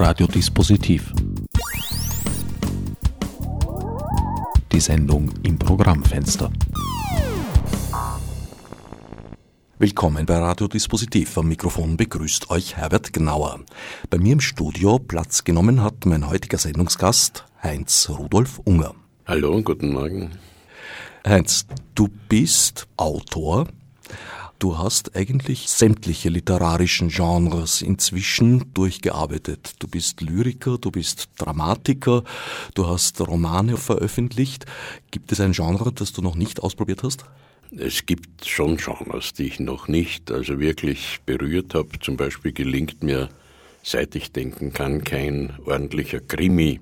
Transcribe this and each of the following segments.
Radiodispositiv. Die Sendung im Programmfenster. Willkommen bei Radiodispositiv. Am Mikrofon begrüßt euch Herbert Gnauer. Bei mir im Studio Platz genommen hat mein heutiger Sendungsgast Heinz Rudolf Unger. Hallo, guten Morgen. Heinz, du bist Autor. Du hast eigentlich sämtliche literarischen Genres inzwischen durchgearbeitet. Du bist Lyriker, du bist Dramatiker, du hast Romane veröffentlicht. Gibt es ein Genre, das du noch nicht ausprobiert hast? Es gibt schon Genres, die ich noch nicht also wirklich berührt habe. Zum Beispiel gelingt mir, seit ich denken kann, kein ordentlicher Krimi.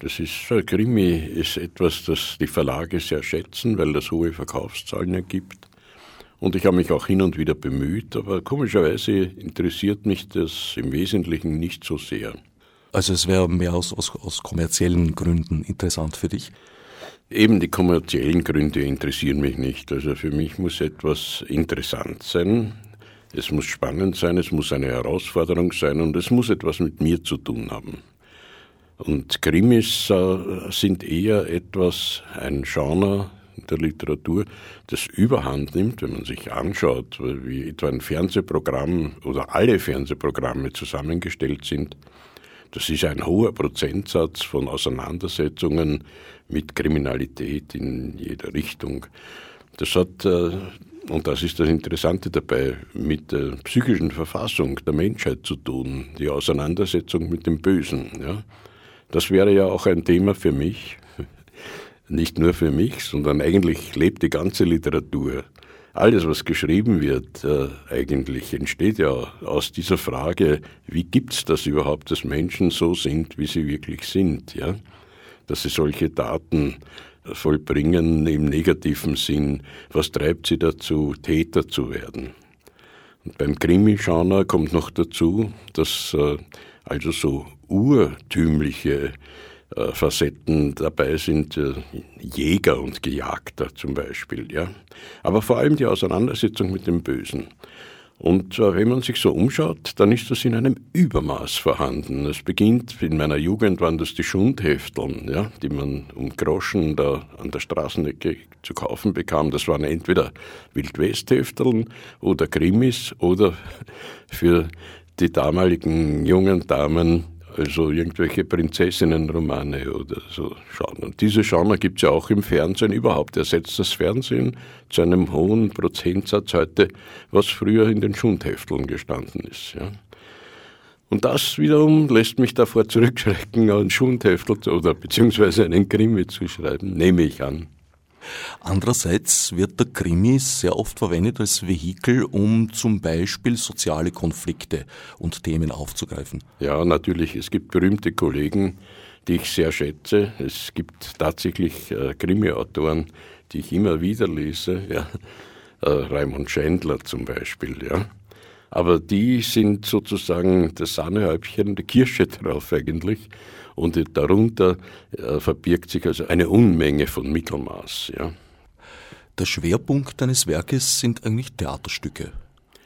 Das ist, Krimi ist etwas, das die Verlage sehr schätzen, weil das hohe Verkaufszahlen ergibt. Und ich habe mich auch hin und wieder bemüht, aber komischerweise interessiert mich das im Wesentlichen nicht so sehr. Also es wäre mehr aus, aus, aus kommerziellen Gründen interessant für dich? Eben die kommerziellen Gründe interessieren mich nicht. Also für mich muss etwas interessant sein, es muss spannend sein, es muss eine Herausforderung sein und es muss etwas mit mir zu tun haben. Und Krimis äh, sind eher etwas, ein Genre der Literatur, das überhand nimmt, wenn man sich anschaut, wie etwa ein Fernsehprogramm oder alle Fernsehprogramme zusammengestellt sind. Das ist ein hoher Prozentsatz von Auseinandersetzungen mit Kriminalität in jeder Richtung. Das hat, äh, und das ist das Interessante dabei, mit der psychischen Verfassung der Menschheit zu tun, die Auseinandersetzung mit dem Bösen. Ja. Das wäre ja auch ein Thema für mich, nicht nur für mich, sondern eigentlich lebt die ganze Literatur. Alles, was geschrieben wird, äh, eigentlich entsteht ja aus dieser Frage, wie gibt's das überhaupt, dass Menschen so sind, wie sie wirklich sind, ja? Dass sie solche Taten vollbringen im negativen Sinn. Was treibt sie dazu, Täter zu werden? Und beim Krimi-Genre kommt noch dazu, dass äh, also so urtümliche äh, Facetten dabei sind, äh, Jäger und Gejagter zum Beispiel, ja. Aber vor allem die Auseinandersetzung mit dem Bösen. Und wenn man sich so umschaut, dann ist das in einem Übermaß vorhanden. Es beginnt, in meiner Jugend waren das die Schundhefteln, ja, die man um Groschen da an der Straßenecke zu kaufen bekam. Das waren entweder Wildwesthefteln oder Krimis oder für die damaligen jungen Damen also irgendwelche Prinzessinnenromane oder so schauen. Und diese Genre gibt es ja auch im Fernsehen überhaupt. Ersetzt das Fernsehen zu einem hohen Prozentsatz heute, was früher in den Schundhefteln gestanden ist. Ja. Und das wiederum lässt mich davor zurückschrecken, einen Schundheftel oder beziehungsweise einen Krimi zu schreiben, nehme ich an. Andererseits wird der Krimi sehr oft verwendet als Vehikel, um zum Beispiel soziale Konflikte und Themen aufzugreifen. Ja, natürlich. Es gibt berühmte Kollegen, die ich sehr schätze. Es gibt tatsächlich äh, Krimi-Autoren, die ich immer wieder lese. Ja. Äh, Raimund Schendler zum Beispiel. Ja. Aber die sind sozusagen das Sahnehäubchen, die Kirsche drauf eigentlich und darunter äh, verbirgt sich also eine Unmenge von Mittelmaß. Ja. Der Schwerpunkt deines Werkes sind eigentlich Theaterstücke.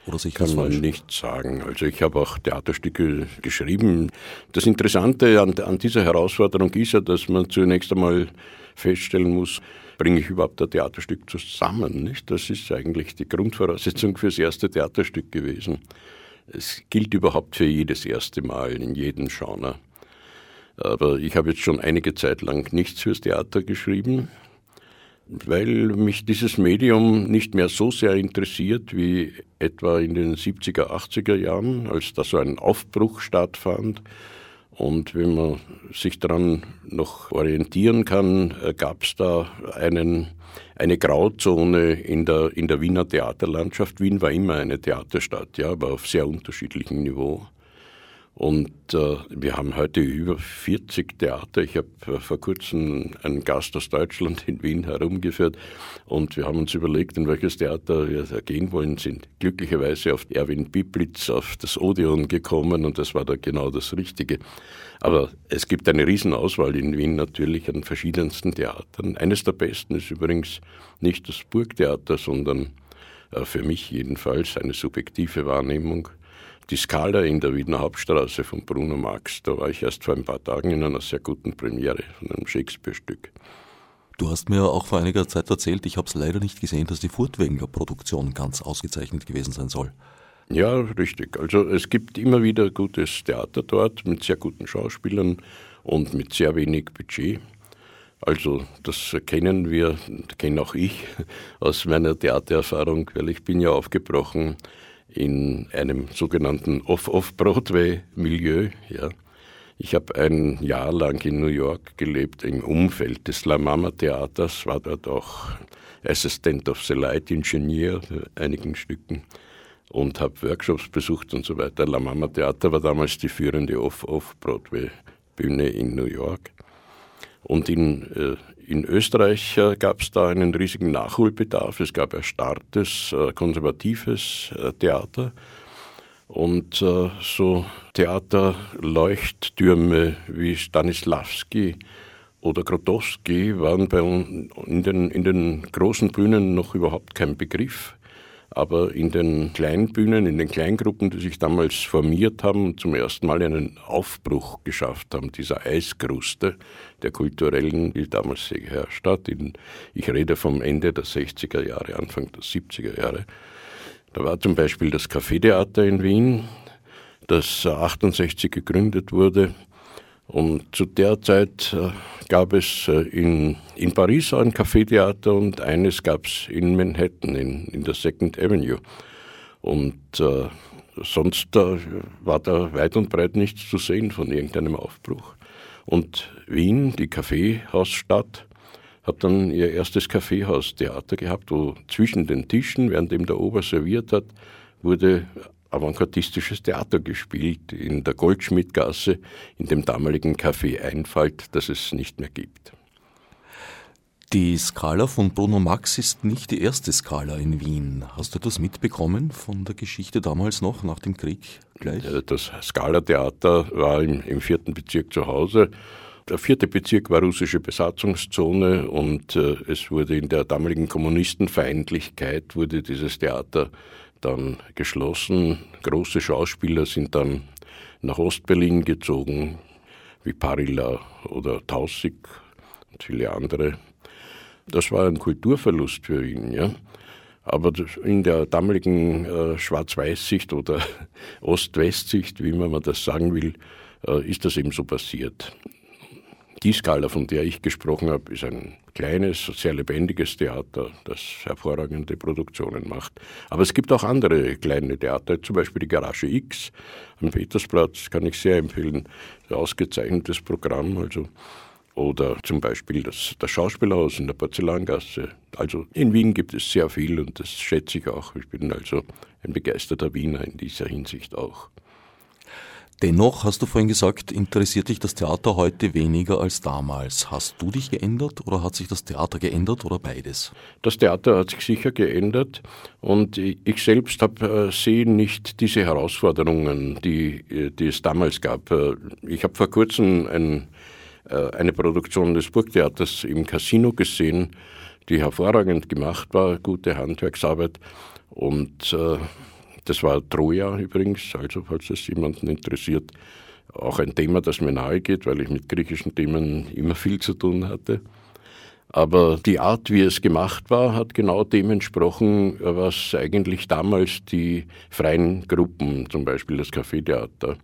Oder sich Kann man nicht sagen. Also ich habe auch Theaterstücke geschrieben. Das Interessante an, an dieser Herausforderung ist ja, dass man zunächst einmal feststellen muss, bringe ich überhaupt ein Theaterstück zusammen? Nicht? Das ist eigentlich die Grundvoraussetzung fürs erste Theaterstück gewesen. Es gilt überhaupt für jedes erste Mal in jedem Genre. Aber ich habe jetzt schon einige Zeit lang nichts fürs Theater geschrieben, weil mich dieses Medium nicht mehr so sehr interessiert wie etwa in den 70er, 80er Jahren, als da so ein Aufbruch stattfand. Und wenn man sich daran noch orientieren kann, äh, gab es da einen, eine Grauzone in der, in der Wiener Theaterlandschaft. Wien war immer eine Theaterstadt, ja, aber auf sehr unterschiedlichem Niveau. Und äh, wir haben heute über 40 Theater. Ich habe äh, vor kurzem einen Gast aus Deutschland in Wien herumgeführt und wir haben uns überlegt, in welches Theater wir gehen wollen, sind glücklicherweise auf Erwin Biblitz, auf das Odeon gekommen und das war da genau das Richtige. Aber es gibt eine Riesenauswahl in Wien natürlich an verschiedensten Theatern. Eines der besten ist übrigens nicht das Burgtheater, sondern äh, für mich jedenfalls eine subjektive Wahrnehmung die Skala in der Wiener Hauptstraße von Bruno Marx, da war ich erst vor ein paar Tagen in einer sehr guten Premiere von einem Shakespeare-Stück. Du hast mir auch vor einiger Zeit erzählt, ich habe es leider nicht gesehen, dass die Furtwängler Produktion ganz ausgezeichnet gewesen sein soll. Ja, richtig. Also es gibt immer wieder gutes Theater dort mit sehr guten Schauspielern und mit sehr wenig Budget. Also das kennen wir, kenne auch ich aus meiner Theatererfahrung, weil ich bin ja aufgebrochen in einem sogenannten Off-Off-Broadway-Milieu. Ja. Ich habe ein Jahr lang in New York gelebt im Umfeld des La Mama Theaters, war dort auch Assistant of the Light Engineer für einigen Stücken und habe Workshops besucht und so weiter. La Mama Theater war damals die führende Off-Off-Broadway-Bühne in New York. Und in, äh, in Österreich äh, gab es da einen riesigen Nachholbedarf. Es gab erstarrtes, äh, konservatives äh, Theater. Und so Theaterleuchttürme wie Stanislavski oder Grotowski waren bei in den, in den großen Bühnen noch überhaupt kein Begriff. Aber in den kleinen Bühnen, in den Kleingruppen, die sich damals formiert haben und zum ersten Mal einen Aufbruch geschafft haben, dieser Eiskruste der kulturellen, die damals geherrscht hat. ich rede vom Ende der 60er Jahre, Anfang der 70er Jahre. Da war zum Beispiel das Café-Theater in Wien, das 68 gegründet wurde und zu der Zeit äh, gab es äh, in, in Paris ein Café-Theater und eines gab es in Manhattan, in, in der Second Avenue. Und äh, sonst äh, war da weit und breit nichts zu sehen von irgendeinem Aufbruch. Und Wien, die Kaffeehausstadt, hat dann ihr erstes Kaffeehaustheater gehabt, wo zwischen den Tischen, währenddem der Ober serviert hat, wurde avantgardistisches Theater gespielt in der Goldschmidtgasse, in dem damaligen Café Einfalt, das es nicht mehr gibt. Die Skala von Bruno Max ist nicht die erste Skala in Wien. Hast du das mitbekommen von der Geschichte damals noch, nach dem Krieg gleich? Das Skala-Theater war im, im, vierten Bezirk zu Hause. Der vierte Bezirk war russische Besatzungszone und äh, es wurde in der damaligen Kommunistenfeindlichkeit wurde dieses Theater dann geschlossen. Große Schauspieler sind dann nach Ostberlin gezogen, wie Parilla oder Tausig und viele andere. Das war ein Kulturverlust für ihn, ja. Aber in der damaligen äh, Schwarz-Weiß-Sicht oder Ost-West-Sicht, wie man das sagen will, äh, ist das eben so passiert. Die Skala, von der ich gesprochen habe, ist ein kleines, sehr lebendiges Theater, das hervorragende Produktionen macht. Aber es gibt auch andere kleine Theater, zum Beispiel die Garage X am Petersplatz, kann ich sehr empfehlen. Ein ausgezeichnetes Programm, also. Oder zum Beispiel das, das Schauspielhaus in der Porzellangasse. Also in Wien gibt es sehr viel und das schätze ich auch. Ich bin also ein begeisterter Wiener in dieser Hinsicht auch. Dennoch, hast du vorhin gesagt, interessiert dich das Theater heute weniger als damals. Hast du dich geändert oder hat sich das Theater geändert oder beides? Das Theater hat sich sicher geändert und ich selbst habe, äh, sehe nicht diese Herausforderungen, die, äh, die es damals gab. Äh, ich habe vor kurzem ein, eine Produktion des Burgtheaters im Casino gesehen, die hervorragend gemacht war, gute Handwerksarbeit und das war Troja übrigens, also falls das jemanden interessiert, auch ein Thema, das mir nahe geht, weil ich mit griechischen Themen immer viel zu tun hatte. Aber die Art, wie es gemacht war, hat genau dem entsprochen, was eigentlich damals die freien Gruppen, zum Beispiel das Café-Theater,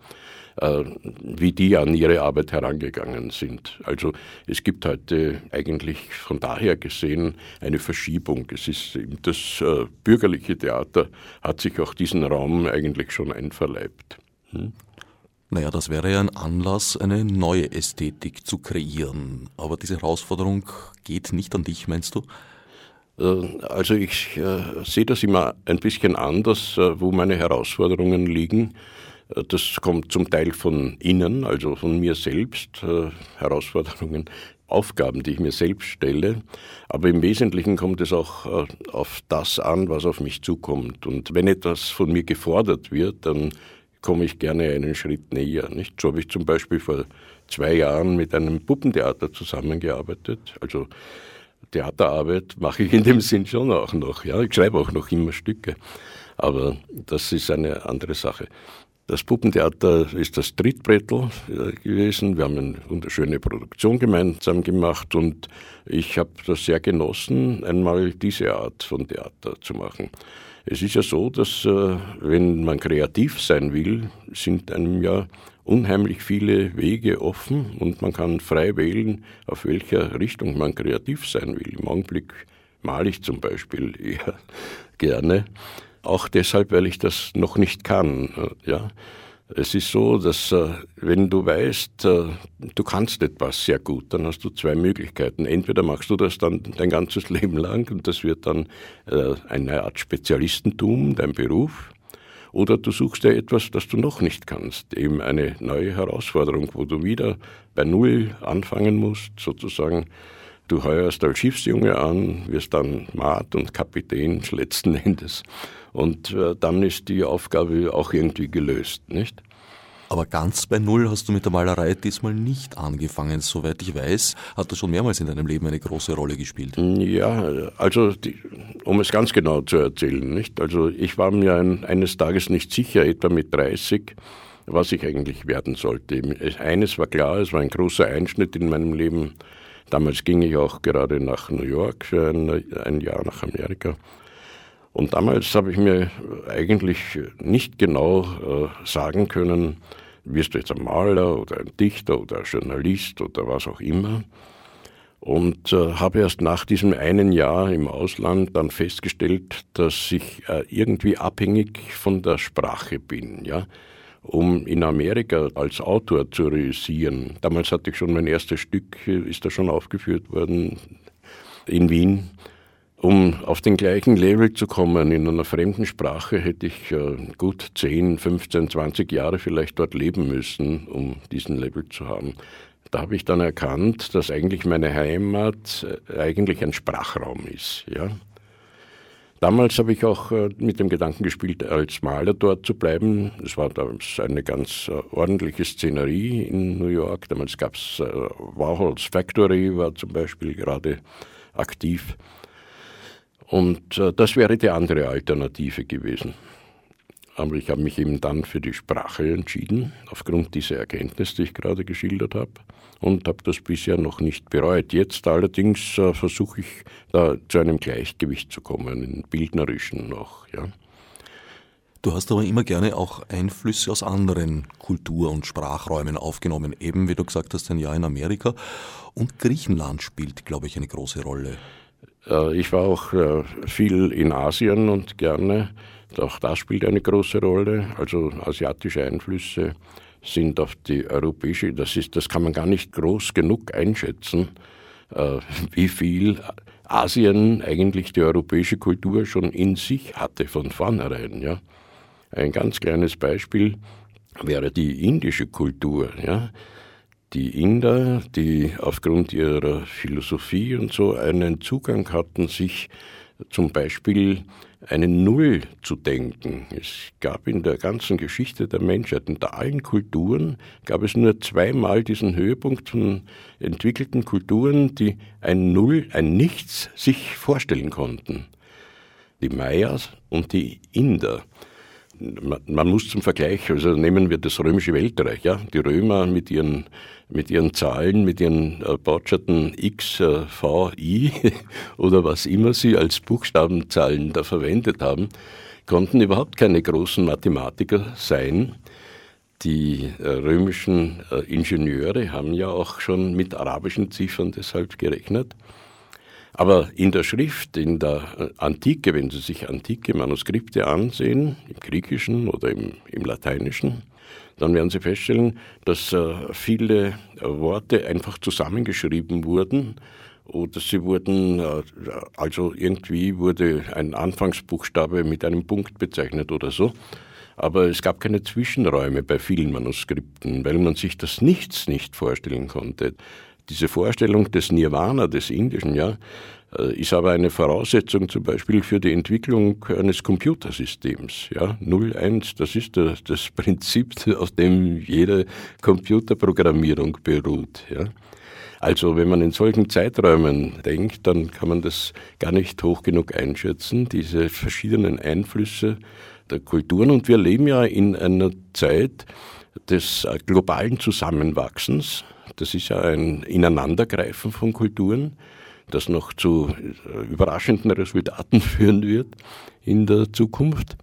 äh, wie die an ihre Arbeit herangegangen sind. Also es gibt heute eigentlich von daher gesehen eine Verschiebung. Es ist das äh, bürgerliche Theater hat sich auch diesen Raum eigentlich schon einverleibt. Hm? Naja, das wäre ja ein Anlass, eine neue Ästhetik zu kreieren. Aber diese Herausforderung geht nicht an dich, meinst du? Äh, also ich äh, sehe das immer ein bisschen anders, äh, wo meine Herausforderungen liegen. Das kommt zum Teil von innen, also von mir selbst, äh, Herausforderungen, Aufgaben, die ich mir selbst stelle. Aber im Wesentlichen kommt es auch äh, auf das an, was auf mich zukommt. Und wenn etwas von mir gefordert wird, dann komme ich gerne einen Schritt näher. Nicht? So habe ich zum Beispiel vor zwei Jahren mit einem Puppentheater zusammengearbeitet. Also Theaterarbeit mache ich in dem Sinn schon auch noch. Ja, ich schreibe auch noch immer Stücke. Aber das ist eine andere Sache. Das Puppentheater ist das Trittbrettel äh, gewesen. Wir haben eine wunderschöne Produktion gemeinsam gemacht und ich habe das sehr genossen, einmal diese Art von Theater zu machen. Es ist ja so, dass äh, wenn man kreativ sein will, sind einem ja unheimlich viele Wege offen und man kann frei wählen, auf welcher Richtung man kreativ sein will. Im Augenblick male ich zum Beispiel eher gerne. Auch deshalb, weil ich das noch nicht kann. Ja. Es ist so, dass äh, wenn du weißt, äh, du kannst etwas sehr gut, dann hast du zwei Möglichkeiten. Entweder machst du das dann dein ganzes Leben lang und das wird dann äh, eine Art Spezialistentum, dein Beruf, oder du suchst dir etwas, das du noch nicht kannst, eben eine neue Herausforderung, wo du wieder bei Null anfangen musst, sozusagen Du heuerst als Schiffsjunge an, wirst dann Maat und Kapitän letzten Endes. Und äh, dann ist die Aufgabe auch irgendwie gelöst, nicht? Aber ganz bei Null hast du mit der Malerei diesmal nicht angefangen. Soweit ich weiß, hat das schon mehrmals in deinem Leben eine große Rolle gespielt. Ja, also die, um es ganz genau zu erzählen, nicht? Also ich war mir ein, eines Tages nicht sicher, etwa mit 30, was ich eigentlich werden sollte. Eines war klar, es war ein großer Einschnitt in meinem Leben Damals ging ich auch gerade nach New York für ein, ein Jahr nach Amerika. Und damals habe ich mir eigentlich nicht genau äh, sagen können, wirst du jetzt ein Maler oder ein Dichter oder ein Journalist oder was auch immer. Und äh, habe erst nach diesem einen Jahr im Ausland dann festgestellt, dass ich äh, irgendwie abhängig von der Sprache bin. Ja? um in Amerika als Autor zu reüssieren. Damals hatte ich schon mein erstes Stück, ist da schon aufgeführt worden in Wien. Um auf den gleichen Level zu kommen in einer fremden Sprache, hätte ich äh, gut 10, 15, 20 Jahre vielleicht dort leben müssen, um diesen Level zu haben. Da habe ich dann erkannt, dass eigentlich meine Heimat äh, eigentlich ein Sprachraum ist. Ja? Damals habe ich auch äh, mit dem Gedanken gespielt, als Maler dort zu bleiben. Es war damals eine ganz ordentliche Szenerie in New York. Damals gab es Warhols Factory, war zum Beispiel gerade aktiv. Und das wäre die andere Alternative gewesen. Aber ich habe mich eben dann für die Sprache entschieden, aufgrund dieser Erkenntnis, die ich gerade geschildert habe und habe das bisher noch nicht bereut. Jetzt allerdings äh, versuche ich da zu einem Gleichgewicht zu kommen, im bildnerischen noch. Ja. Du hast aber immer gerne auch Einflüsse aus anderen Kultur- und Sprachräumen aufgenommen, eben wie du gesagt hast, ein Jahr in Amerika. Und Griechenland spielt, glaube ich, eine große Rolle. Äh, ich war auch äh, viel in Asien und gerne, auch das spielt eine große Rolle, also asiatische Einflüsse sind auf die europäische, das ist, das kann man gar nicht groß genug einschätzen, äh, wie viel Asien eigentlich die europäische Kultur schon in sich hatte von vornherein. Ja. Ein ganz kleines Beispiel wäre die indische Kultur. Ja. Die Inder, die aufgrund ihrer Philosophie und so einen Zugang hatten, sich zum Beispiel eine Null zu denken. Es gab in der ganzen Geschichte der Menschheit, in allen Kulturen, gab es nur zweimal diesen Höhepunkt von entwickelten Kulturen, die ein Null, ein Nichts sich vorstellen konnten. Die Mayas und die Inder man muss zum Vergleich, also nehmen wir das römische Weltreich, ja, die Römer mit ihren, mit ihren Zahlen, mit ihren äh, Bautschatten X, äh, V, I oder was immer sie als Buchstabenzahlen da verwendet haben, konnten überhaupt keine großen Mathematiker sein. Die äh, römischen Ingenieure haben ja auch schon mit arabischen Ziffern deshalb gerechnet. Aber in der Schrift, in der äh, Antike, wenn Sie sich antike Manuskripte ansehen, im Griechischen oder im, im Lateinischen, dann werden Sie feststellen, dass äh, viele äh, Worte einfach zusammengeschrieben wurden oder sie wurden, also irgendwie wurde ein Anfangsbuchstabe mit einem Punkt bezeichnet oder so. Aber es gab keine Zwischenräume bei vielen Manuskripten, weil man sich das Nichts nicht vorstellen konnte. Diese Vorstellung des Nirvana, des Indischen, ja, äh, ist aber eine Voraussetzung zum Beispiel für die Entwicklung eines Computersystems. Ja, 01, das ist das Prinzip, auf dem jede Computerprogrammierung beruht. Ja. Also wenn man in solchen Zeiträumen denkt, dann kann man das gar nicht hoch genug einschätzen, diese verschiedenen Einflüsse der Kulturen. Und wir leben ja in einer Zeit des äh, globalen Zusammenwachsens. Das ist ja ein Ineinandergreifen von Kulturen, das noch zu äh, überraschenden Resultaten führen wird in der Zukunft.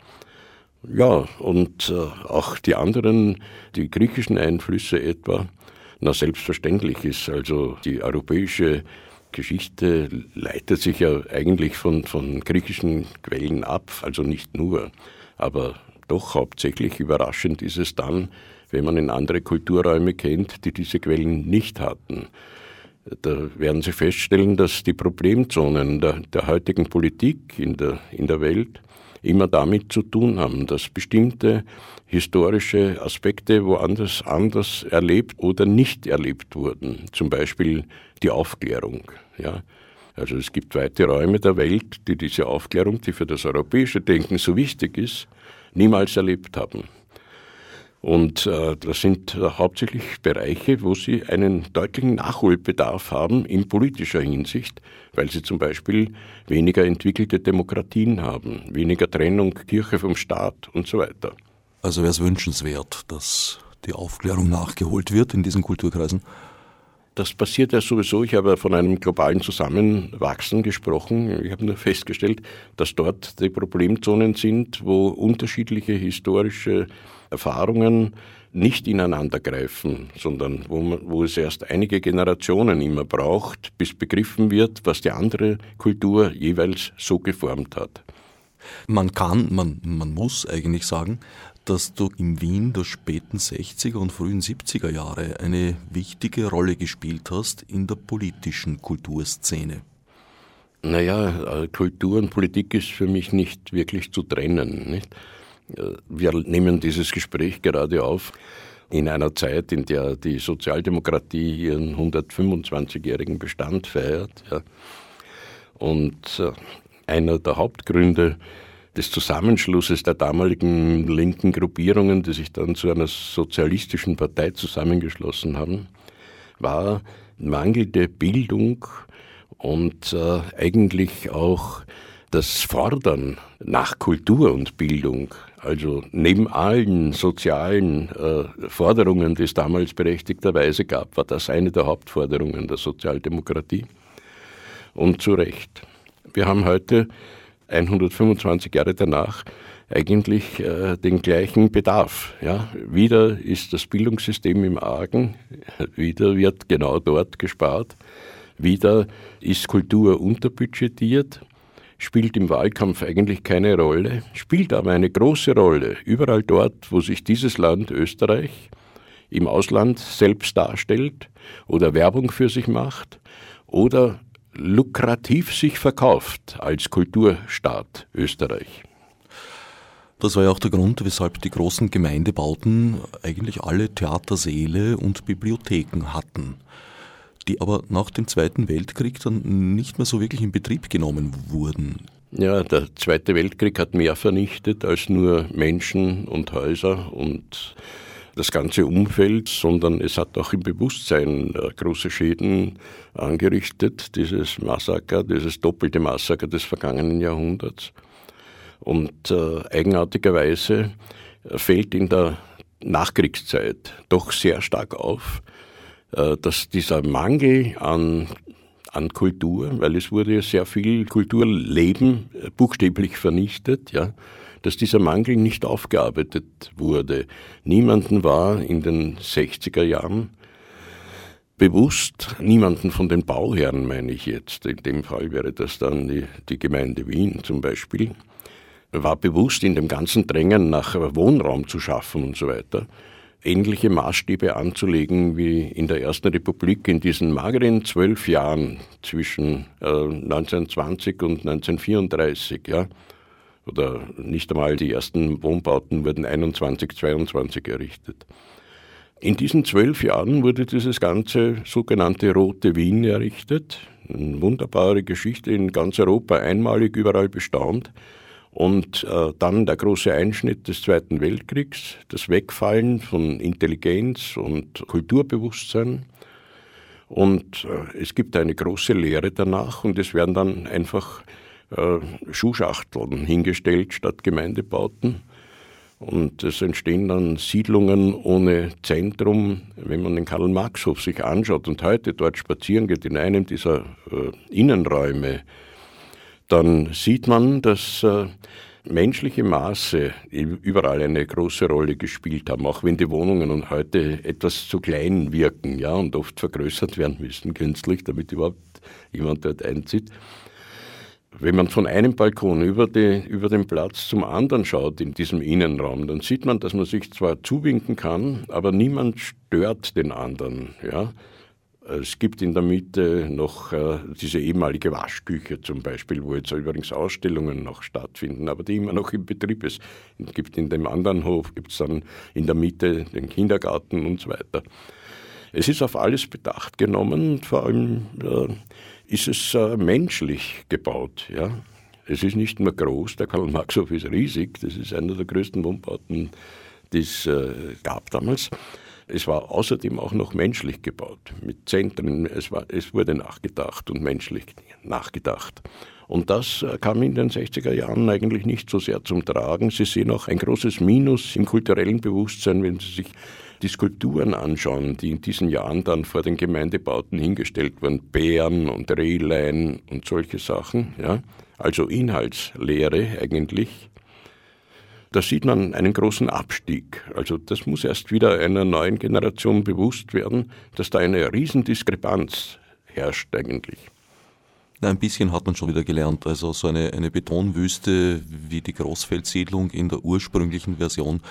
Ja, und äh, auch die anderen, die griechischen Einflüsse etwa, na selbstverständlich ist also die europäische Geschichte leitet sich ja eigentlich von, von griechischen Quellen ab, also nicht nur, aber doch hauptsächlich überraschend ist es dann, wenn man in andere Kulturräume kennt, die diese Quellen nicht hatten. Da werden Sie feststellen, dass die Problemzonen der, der heutigen Politik in der, in der Welt immer damit zu tun haben, dass bestimmte historische Aspekte woanders anders erlebt oder nicht erlebt wurden. Zum Beispiel die Aufklärung. Ja. Also es gibt weite Räume der Welt, die diese Aufklärung, die für das europäische Denken so wichtig ist, niemals erlebt haben. Und äh, das sind äh, hauptsächlich Bereiche, wo sie einen deutlichen Nachholbedarf haben in politischer Hinsicht, weil sie zum Beispiel weniger entwickelte Demokratien haben, weniger Trennung Kirche vom Staat und so weiter. Also wäre es wünschenswert, dass die Aufklärung nachgeholt wird in diesen Kulturkreisen? Das passiert ja sowieso. Ich habe von einem globalen Zusammenwachsen gesprochen. Ich habe nur festgestellt, dass dort die Problemzonen sind, wo unterschiedliche historische Erfahrungen nicht ineinandergreifen, sondern wo, man, wo es erst einige Generationen immer braucht, bis begriffen wird, was die andere Kultur jeweils so geformt hat. Man kann, man, man muss eigentlich sagen, dass du in Wien der späten 60er und frühen 70er Jahre eine wichtige Rolle gespielt hast in der politischen Kulturszene. Naja, äh, Kultur und Politik ist für mich nicht wirklich zu trennen. Nicht? Äh, wir nehmen dieses Gespräch gerade auf in einer Zeit, in der die Sozialdemokratie ihren 125-jährigen Bestand feiert. Ja. Und äh, einer der Hauptgründe des Zusammenschlusses der damaligen linken Gruppierungen, die sich dann zu einer sozialistischen Partei zusammengeschlossen haben, war mangelnde Bildung und äh, eigentlich auch das Fordern nach Kultur und Bildung. Also neben allen sozialen äh, Forderungen, die es damals berechtigterweise gab, war das eine der Hauptforderungen der Sozialdemokratie. Und zu Recht. Wir haben heute 125 Jahre danach eigentlich äh, den gleichen Bedarf. Ja? Wieder ist das Bildungssystem im Argen, wieder wird genau dort gespart, wieder ist Kultur unterbudgetiert, spielt im Wahlkampf eigentlich keine Rolle, spielt aber eine große Rolle überall dort, wo sich dieses Land Österreich im Ausland selbst darstellt oder Werbung für sich macht oder lukrativ sich verkauft als Kulturstaat Österreich. Das war ja auch der Grund, weshalb die großen Gemeindebauten eigentlich alle Theatersäle und Bibliotheken hatten, die aber nach dem Zweiten Weltkrieg dann nicht mehr so wirklich in Betrieb genommen wurden. Ja, der Zweite Weltkrieg hat mehr vernichtet als nur Menschen und Häuser und das ganze Umfeld, sondern es hat auch im Bewusstsein äh, große Schäden angerichtet, dieses Massaker, dieses doppelte Massaker des vergangenen Jahrhunderts. Und äh, eigenartigerweise fällt in der Nachkriegszeit doch sehr stark auf, äh, dass dieser Mangel an an Kultur, weil es wurde sehr viel Kulturleben äh, buchstäblich vernichtet, ja, dass dieser Mangel nicht aufgearbeitet wurde. Niemanden war in den 60er Jahren bewusst, niemanden von den Bauherren meine ich jetzt, in dem Fall wäre das dann die, die Gemeinde Wien zum Beispiel, war bewusst in dem ganzen Drängen nach Wohnraum zu schaffen und so weiter, ähnliche Maßstäbe anzulegen wie in der Ersten Republik in diesen mageren zwölf Jahren zwischen äh, 1920 und 1934. Ja oder nicht einmal die ersten Wohnbauten wurden 21, 22 errichtet. In diesen zwölf Jahren wurde dieses ganze sogenannte Rote Wien errichtet. Eine wunderbare Geschichte in ganz Europa, einmalig überall bestaunt. Und äh, dann der große Einschnitt des Zweiten Weltkriegs, das Wegfallen von Intelligenz und Kulturbewusstsein. Und äh, es gibt eine große Lehre danach und es werden dann einfach äh, Schuhschachteln hingestellt statt Gemeindebauten. Und es entstehen dann Siedlungen ohne Zentrum. Wenn man den Karl-Marx-Hof sich anschaut und heute dort spazieren geht in einem dieser äh, Innenräume, dann sieht man, dass äh, menschliche Maße überall eine große Rolle gespielt haben, auch wenn die Wohnungen heute etwas zu klein wirken, ja, und oft vergrößert werden müssen künstlich, damit überhaupt jemand dort einzieht. Wenn man von einem Balkon über, die, über den Platz zum anderen schaut in diesem Innenraum, dann sieht man, dass man sich zwar zuwinken kann, aber niemand stört den anderen. Ja? Es gibt in der Mitte noch äh, diese ehemalige Waschküche zum Beispiel, wo jetzt übrigens Ausstellungen noch stattfinden, aber die immer noch im Betrieb ist. Es gibt in dem anderen Hof gibt es dann in der Mitte den Kindergarten und so weiter. Es ist auf alles Bedacht genommen, vor allem äh, ist es äh, menschlich gebaut. Ja? Es ist nicht nur groß, der Karl-Marx-Hof ist riesig, das ist einer der größten Wohnbauten, die es äh, gab damals. Es war außerdem auch noch menschlich gebaut, mit Zentren, es, war, es wurde nachgedacht und menschlich nachgedacht. Und das äh, kam in den 60er Jahren eigentlich nicht so sehr zum Tragen. Sie sehen auch ein großes Minus im kulturellen Bewusstsein, wenn Sie sich die Skulpturen anschauen, die in diesen Jahren dann vor den Gemeindebauten hingestellt wurden, Bären und Rehlein und solche Sachen, ja, also Inhaltslehre eigentlich, da sieht man einen großen Abstieg. Also das muss erst wieder einer neuen Generation bewusst werden, dass da eine Riesendiskrepanz herrscht eigentlich. Ein bisschen hat man schon wieder gelernt. Also so eine, eine Betonwüste wie die Großfeldsiedlung in der ursprünglichen Version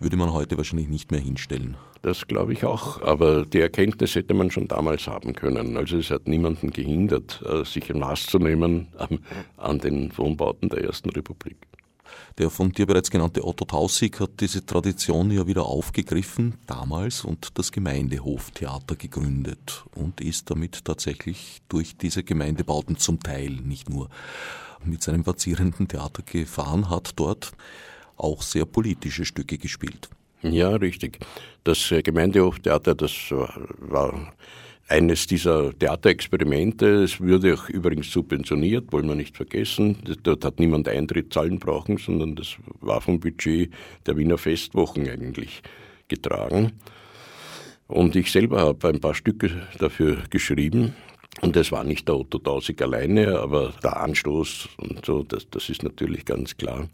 würde man heute wahrscheinlich nicht mehr hinstellen. Das glaube ich auch, aber die Erkenntnis hätte man schon damals haben können. Also es hat niemanden gehindert, äh, sich ein Maß zu nehmen an den Wohnbauten der Ersten Republik. Der von dir bereits genannte Otto Tausig hat diese Tradition ja wieder aufgegriffen damals und das Gemeindehoftheater gegründet und ist damit tatsächlich durch diese Gemeindebauten zum Teil nicht nur mit seinem vazierenden Theater gefahren, hat dort auch sehr politische Stücke gespielt. Ja, richtig. Das Gemeindehoftheater, das war eines dieser Theaterexperimente. Es würde auch übrigens subventioniert, wollen wir nicht vergessen. Dort hat niemand Eintritt zahlen brauchen, sondern das war vom Budget der Wiener Festwochen eigentlich getragen. Und ich selber habe ein paar Stücke dafür geschrieben. Und das war nicht der Otto Tausig alleine, aber der Anstoß und so, das, das ist natürlich ganz klar.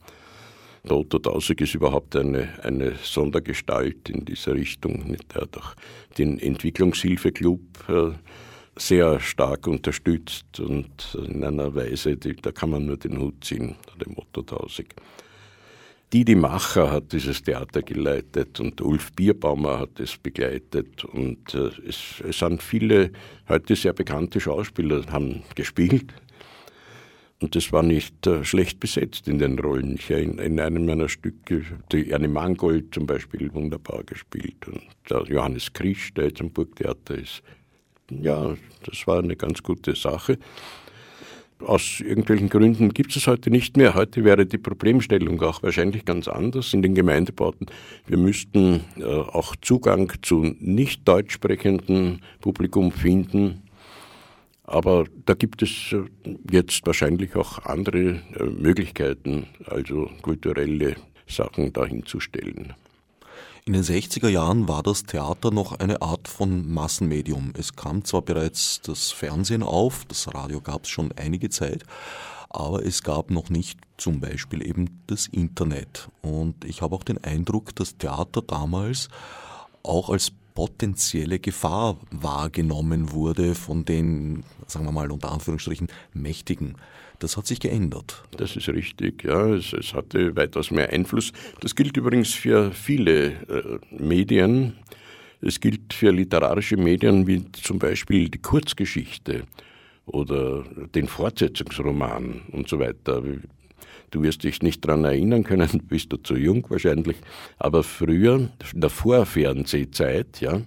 Der Otto Tausig ist überhaupt eine, eine Sondergestalt in dieser Richtung. Er hat auch den Entwicklungshilfeclub äh, sehr stark unterstützt und in einer Weise, da kann man nur den Hut ziehen, dem Otto Tausig. Didi Macher hat dieses Theater geleitet und Ulf Bierbaumer hat es begleitet und äh, es, es sind viele heute sehr bekannte Schauspieler haben gespielt und das war nicht äh, schlecht besetzt in den Rollen. Ich in, in einem meiner Stücke, die Anne Mangold zum Beispiel, wunderbar gespielt. Und der Johannes Krisch, der jetzt am Burgtheater ist. Ja, das war eine ganz gute Sache. Aus irgendwelchen Gründen gibt es heute nicht mehr. Heute wäre die Problemstellung auch wahrscheinlich ganz anders in den Gemeindebauten. Wir müssten äh, auch Zugang zu nicht deutsch sprechenden Publikum finden aber da gibt es äh, jetzt wahrscheinlich auch andere äh, Möglichkeiten, also kulturelle Sachen dahin zu stellen. In den 60er Jahren war das Theater noch eine Art von Massenmedium. Es kam zwar bereits das Fernsehen auf, das Radio gab es schon einige Zeit, aber es gab noch nicht zum Beispiel eben das Internet. Und ich habe auch den Eindruck, dass Theater damals auch als potenzielle Gefahr wahrgenommen wurde von den, sagen wir mal unter Anführungsstrichen, Mächtigen. Das hat sich geändert. Das ist richtig, ja. Es, es hatte weitaus mehr Einfluss. Das gilt übrigens für viele äh, Medien. Es gilt für literarische Medien wie zum Beispiel die Kurzgeschichte oder den Fortsetzungsroman und so weiter. Du wirst dich nicht daran erinnern können, bist du zu jung wahrscheinlich. Aber früher, in der Vorfernsehzeit, ja,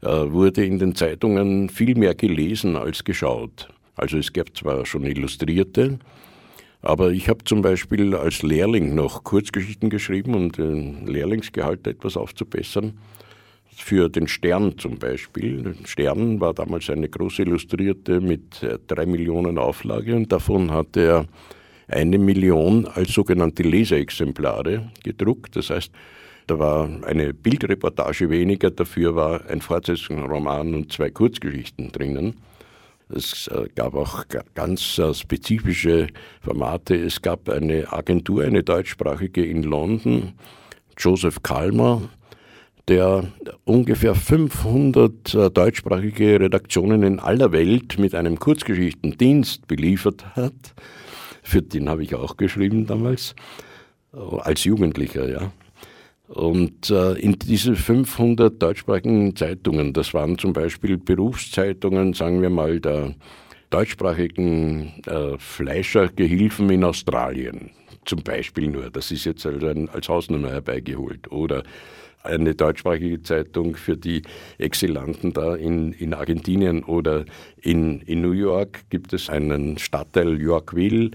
äh, wurde in den Zeitungen viel mehr gelesen als geschaut. Also es gab zwar schon Illustrierte, aber ich habe zum Beispiel als Lehrling noch Kurzgeschichten geschrieben, um den Lehrlingsgehalt etwas aufzubessern. für den Stern zum Beispiel. Stern war damals eine große Illustrierte mit äh, drei Millionen Auflage und davon hat er eine Million als sogenannte Leseexemplare gedruckt. Das heißt, da war eine Bildreportage weniger, dafür war ein Fortsetzungsroman und zwei Kurzgeschichten drinnen. Es äh, gab auch ganz äh, spezifische Formate. Es gab eine Agentur, eine deutschsprachige in London, Joseph Kalmer, der ungefähr 500 äh, deutschsprachige Redaktionen in aller Welt mit einem Kurzgeschichtendienst beliefert hat. Für den habe ich auch geschrieben damals, als Jugendlicher, ja. Und äh, in diese 500 deutschsprachigen Zeitungen, das waren zum Beispiel Berufszeitungen, sagen wir mal, der deutschsprachigen äh, Fleischergehilfen in Australien, zum Beispiel nur. Das ist jetzt also ein, als Hausnummer herbeigeholt. Oder eine deutschsprachige Zeitung für die Exilanten da in, in Argentinien oder in, in New York gibt es einen Stadtteil Yorkville,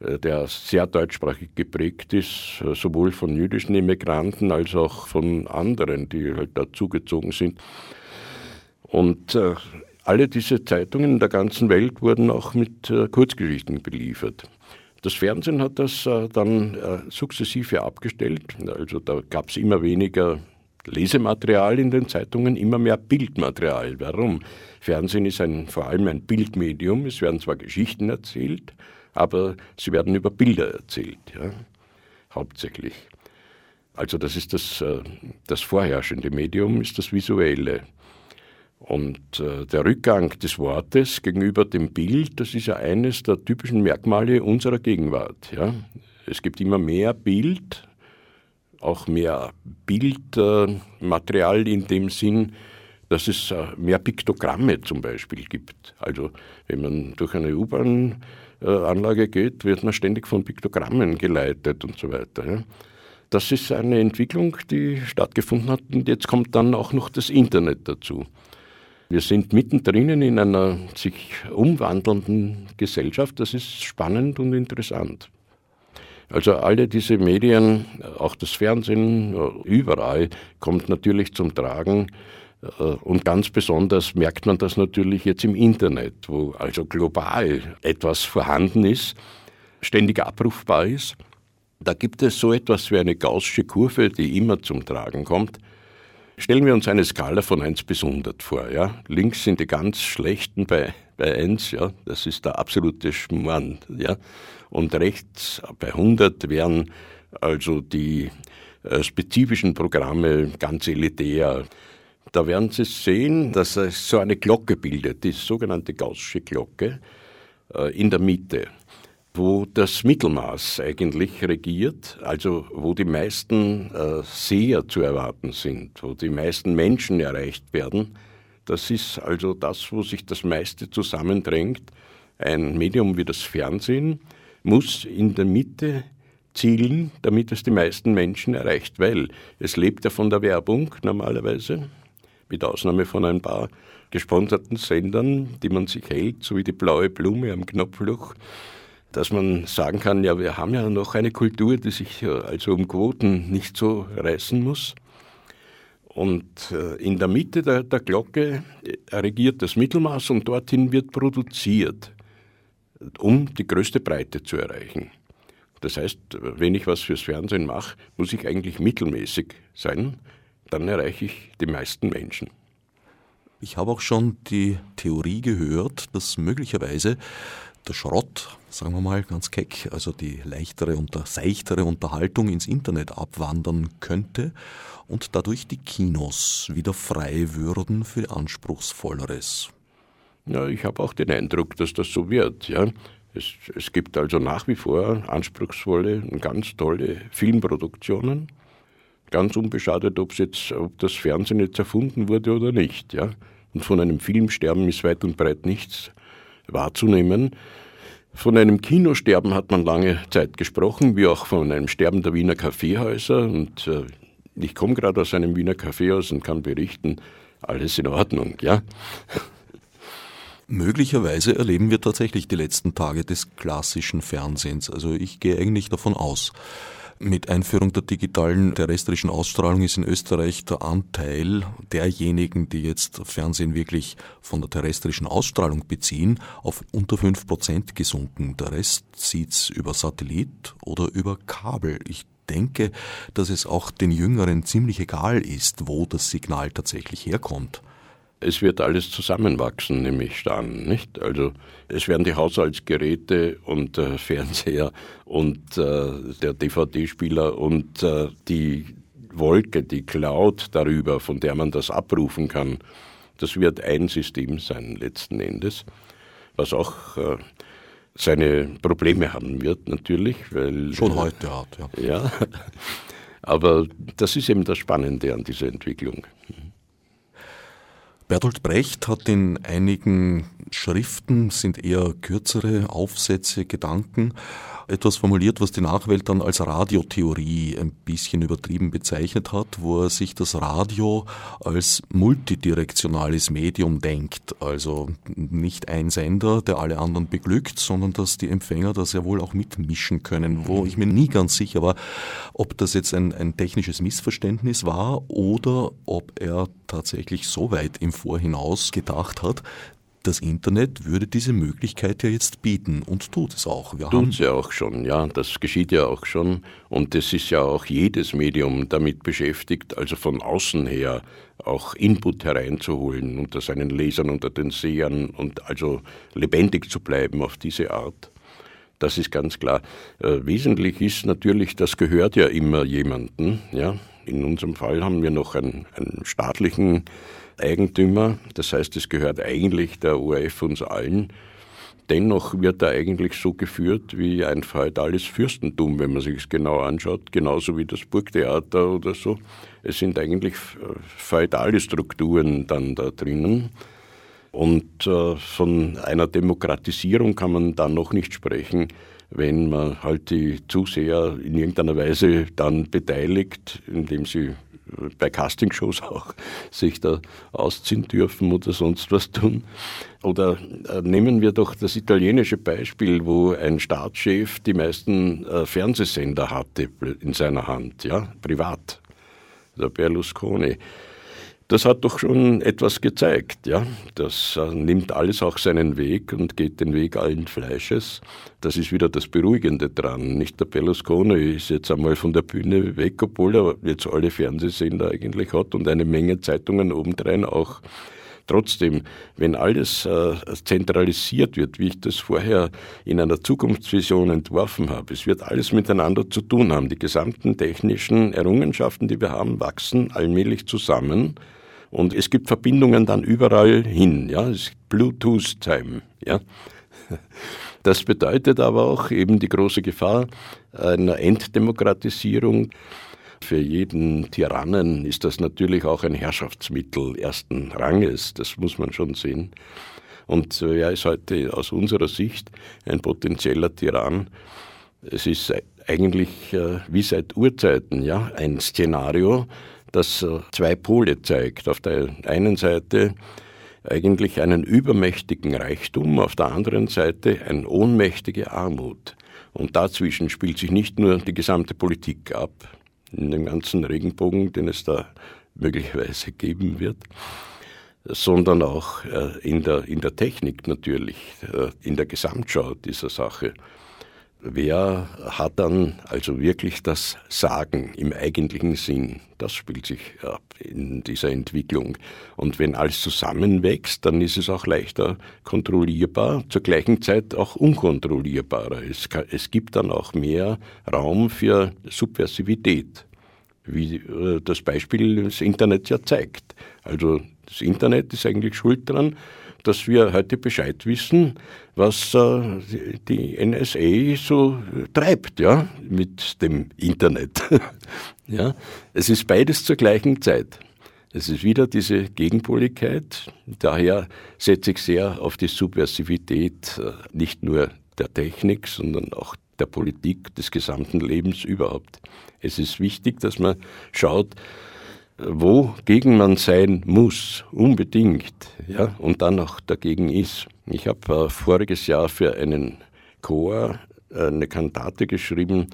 äh, der sehr deutschsprachig geprägt ist, äh, sowohl von jüdischen Immigranten als auch von anderen, die halt dazugezogen sind. Und äh, alle diese Zeitungen in der ganzen Welt wurden auch mit Kurzgeschichten beliefert. Das Fernsehen hat das dann sukzessive abgestellt. Also da gab es immer weniger Lesematerial in den Zeitungen, immer mehr Bildmaterial. Warum? Fernsehen ist ein, vor allem ein Bildmedium. Es werden zwar Geschichten erzählt, aber sie werden über Bilder erzählt, ja, hauptsächlich. Also das ist das, äh, das vorherrschende Medium, ist das Visuelle. Und äh, der Rückgang des Wortes gegenüber dem Bild, das ist ja eines der typischen Merkmale unserer Gegenwart. Ja. Es gibt immer mehr Bild, auch mehr Bildmaterial in dem Sinn, dass es äh, mehr Piktogramme zum Beispiel gibt. Also wenn man durch eine U-Bahn äh, Anlage geht, wird man ständig von Piktogrammen geleitet und so weiter. Das ist eine Entwicklung, die stattgefunden hat und jetzt kommt dann auch noch das Internet dazu. Wir sind mittendrin in einer sich umwandelnden Gesellschaft. Das ist spannend und interessant. Also alle diese Medien, auch das Fernsehen, überall kommt natürlich zum Tragen, äh, und ganz besonders merkt man das natürlich jetzt im Internet, wo also global etwas vorhanden ist, ständig abrufbar ist. Da gibt es so etwas wie eine gaußsche Kurve, die immer zum Tragen kommt. Stellen wir uns eine Skala von 1 bis 100 vor. Ja? Links sind die ganz schlechten bei, bei 1, ja? das ist der absolute Schmarrn. Ja? Und rechts bei 100 wären also die äh, spezifischen Programme ganz elitär. Da werden Sie sehen, dass es so eine Glocke bildet, die sogenannte Gaußsche Glocke äh, in der Mitte, wo das Mittelmaß eigentlich regiert, also wo die meisten äh, Seher zu erwarten sind, wo die meisten Menschen erreicht werden. Das ist also das, wo sich das meiste zusammendrängt. Ein Medium wie das Fernsehen muss in der Mitte zielen, damit es die meisten Menschen erreicht, weil es lebt ja von der Werbung normalerweise mit Ausnahme von ein paar gesponserten Sendern, die man sich hält, so wie die blaue Blume am Knopfloch, dass man sagen kann, ja, wir haben ja noch eine Kultur, die sich also um Quoten nicht so reißen muss. Und äh, in der Mitte der, der Glocke äh, regiert das Mittelmaß und dorthin wird produziert, um die größte Breite zu erreichen. Das heißt, wenn ich was fürs Fernsehen mache, muss ich eigentlich mittelmäßig sein, dann erreiche ich die meisten Menschen. Ich habe auch schon die Theorie gehört, dass möglicherweise der Schrott, sagen wir mal ganz keck, also die leichtere und seichtere Unterhaltung ins Internet abwandern könnte und dadurch die Kinos wieder frei würden für Anspruchsvolleres. Ja, ich habe auch den Eindruck, dass das so wird. Ja. Es, es gibt also nach wie vor anspruchsvolle und ganz tolle Filmproduktionen ganz unbeschadet, ob, jetzt, ob das Fernsehen jetzt erfunden wurde oder nicht. Ja? Und von einem Filmsterben ist weit und breit nichts wahrzunehmen. Von einem Kinosterben hat man lange Zeit gesprochen, wie auch von einem Sterben der Wiener Kaffeehäuser. Und äh, ich komme gerade aus einem Wiener Kaffeehaus und kann berichten, alles in Ordnung, ja. Möglicherweise erleben wir tatsächlich die letzten Tage des klassischen Fernsehens. Also ich gehe eigentlich davon aus. Mit Einführung der digitalen terrestrischen Ausstrahlung ist in Österreich der Anteil derjenigen, die jetzt Fernsehen wirklich von der terrestrischen Ausstrahlung beziehen, auf unter fünf Prozent gesunken. Der Rest sieht's über Satellit oder über Kabel. Ich denke, dass es auch den Jüngeren ziemlich egal ist, wo das Signal tatsächlich herkommt es wird alles zusammenwachsen, nehme ich an. Nicht? Also es werden die Haushaltsgeräte und äh, Fernseher und äh, der DVD-Spieler und äh, die Wolke, die Cloud darüber, von der man das abrufen kann, das wird ein System sein letzten Endes, was auch äh, seine Probleme haben wird natürlich, weil schon heute hat ja. Ja, aber das ist eben das Spannende an dieser Entwicklung. Bertolt Brecht hat in einigen Schriften, sind eher kürzere Aufsätze, Gedanken, etwas formuliert, was die Nachwelt dann als Radiotheorie ein bisschen übertrieben bezeichnet hat, wo er sich das Radio als multidirektionales Medium denkt. Also nicht ein Sender, der alle anderen beglückt, sondern dass die Empfänger da sehr wohl auch mitmischen können, wo ich mir nie ganz sicher war, ob das jetzt ein, ein technisches Missverständnis war oder ob er tatsächlich so weit im Vorhinaus gedacht hat, das Internet würde diese Möglichkeit ja jetzt bieten und tut es auch. tut es ja auch schon, ja, das geschieht ja auch schon und es ist ja auch jedes Medium damit beschäftigt, also von außen her auch Input hereinzuholen unter seinen Lesern, unter den Sehern und also lebendig zu bleiben auf diese Art. Das ist ganz klar. Äh, wesentlich ist natürlich, das gehört ja immer jemandem. Ja? In unserem Fall haben wir noch einen, einen staatlichen Eigentümer. Das heißt, es gehört eigentlich der ORF uns allen. Dennoch wird er eigentlich so geführt wie ein feudales Fürstentum, wenn man sich es genau anschaut, genauso wie das Burgtheater oder so. Es sind eigentlich feudale Strukturen dann da drinnen. Und äh, von einer Demokratisierung kann man dann noch nicht sprechen, wenn man halt die Zuseher in irgendeiner Weise dann beteiligt, indem sie bei Castingshows auch sich da ausziehen dürfen oder sonst was tun. Oder äh, nehmen wir doch das italienische Beispiel, wo ein Staatschef die meisten äh, Fernsehsender hatte in seiner Hand, ja, privat. Der Berlusconi. Das hat doch schon etwas gezeigt, ja. Das äh, nimmt alles auch seinen Weg und geht den Weg allen Fleisches. Das ist wieder das Beruhigende dran. Nicht der Berlusconi ist jetzt einmal von der Bühne weg, obwohl er jetzt alle Fernsehsender eigentlich hat und eine Menge Zeitungen obendrein auch. Trotzdem, wenn alles äh, zentralisiert wird, wie ich das vorher in einer Zukunftsvision entworfen habe, es wird alles miteinander zu tun haben. Die gesamten technischen Errungenschaften, die wir haben, wachsen allmählich zusammen und es gibt Verbindungen dann überall hin, ja, Bluetooth-Time, ja. Das bedeutet aber auch eben die große Gefahr einer Enddemokratisierung. Für jeden Tyrannen ist das natürlich auch ein Herrschaftsmittel ersten Ranges, das muss man schon sehen. Und äh, er ist heute aus unserer Sicht ein potenzieller Tyrann. Es ist eigentlich äh, wie seit Urzeiten ja, ein Szenario, das zwei Pole zeigt. Auf der einen Seite eigentlich einen übermächtigen Reichtum, auf der anderen Seite eine ohnmächtige Armut. Und dazwischen spielt sich nicht nur die gesamte Politik ab, in dem ganzen Regenbogen, den es da möglicherweise geben wird, sondern auch äh, in der, in der Technik natürlich, äh, in der Gesamtschau dieser Sache. Wer hat dann also wirklich das Sagen im eigentlichen Sinn? Das spielt sich ab in dieser Entwicklung. Und wenn alles zusammenwächst, dann ist es auch leichter kontrollierbar, zur gleichen Zeit auch unkontrollierbarer. Es, kann, es gibt dann auch mehr Raum für Subversivität, wie äh, das Beispiel des Internets ja zeigt. Also das Internet ist eigentlich schuld daran, dass wir heute Bescheid wissen, was äh, die NSA so treibt, ja, mit dem Internet. ja, es ist beides zur gleichen Zeit. Es ist wieder diese Gegenpoligkeit. Daher setze ich sehr auf die Subversivität äh, nicht nur der Technik, sondern auch der Politik, des gesamten Lebens überhaupt. Es ist wichtig, dass man schaut, wogegen man sein muss, unbedingt, ja, und dann auch dagegen ist. Ich habe äh, voriges Jahr für einen Chor äh, eine Kantate geschrieben,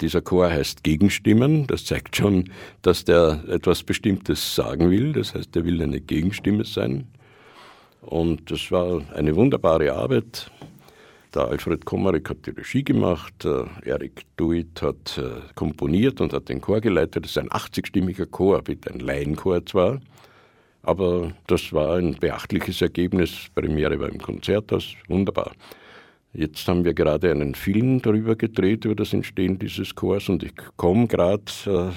Dieser Chor heißt Gegenstimmen. Das zeigt schon, dass der etwas Bestimmtes sagen will. Das heißt, er will eine Gegenstimme sein. Und das war eine wunderbare Arbeit. Der Alfred Komarek hat die Regie gemacht, äh, Erik Duit hat äh, komponiert und hat den Chor geleitet. Das ist ein 80-stimmiger Chor, bitte ein Laienchor zwar, aber das war ein beachtliches Ergebnis. Premiere war im Konzerthaus, wunderbar. Jetzt haben wir gerade einen Film darüber gedreht, über das Entstehen dieses Chors und ich komme gerade, äh,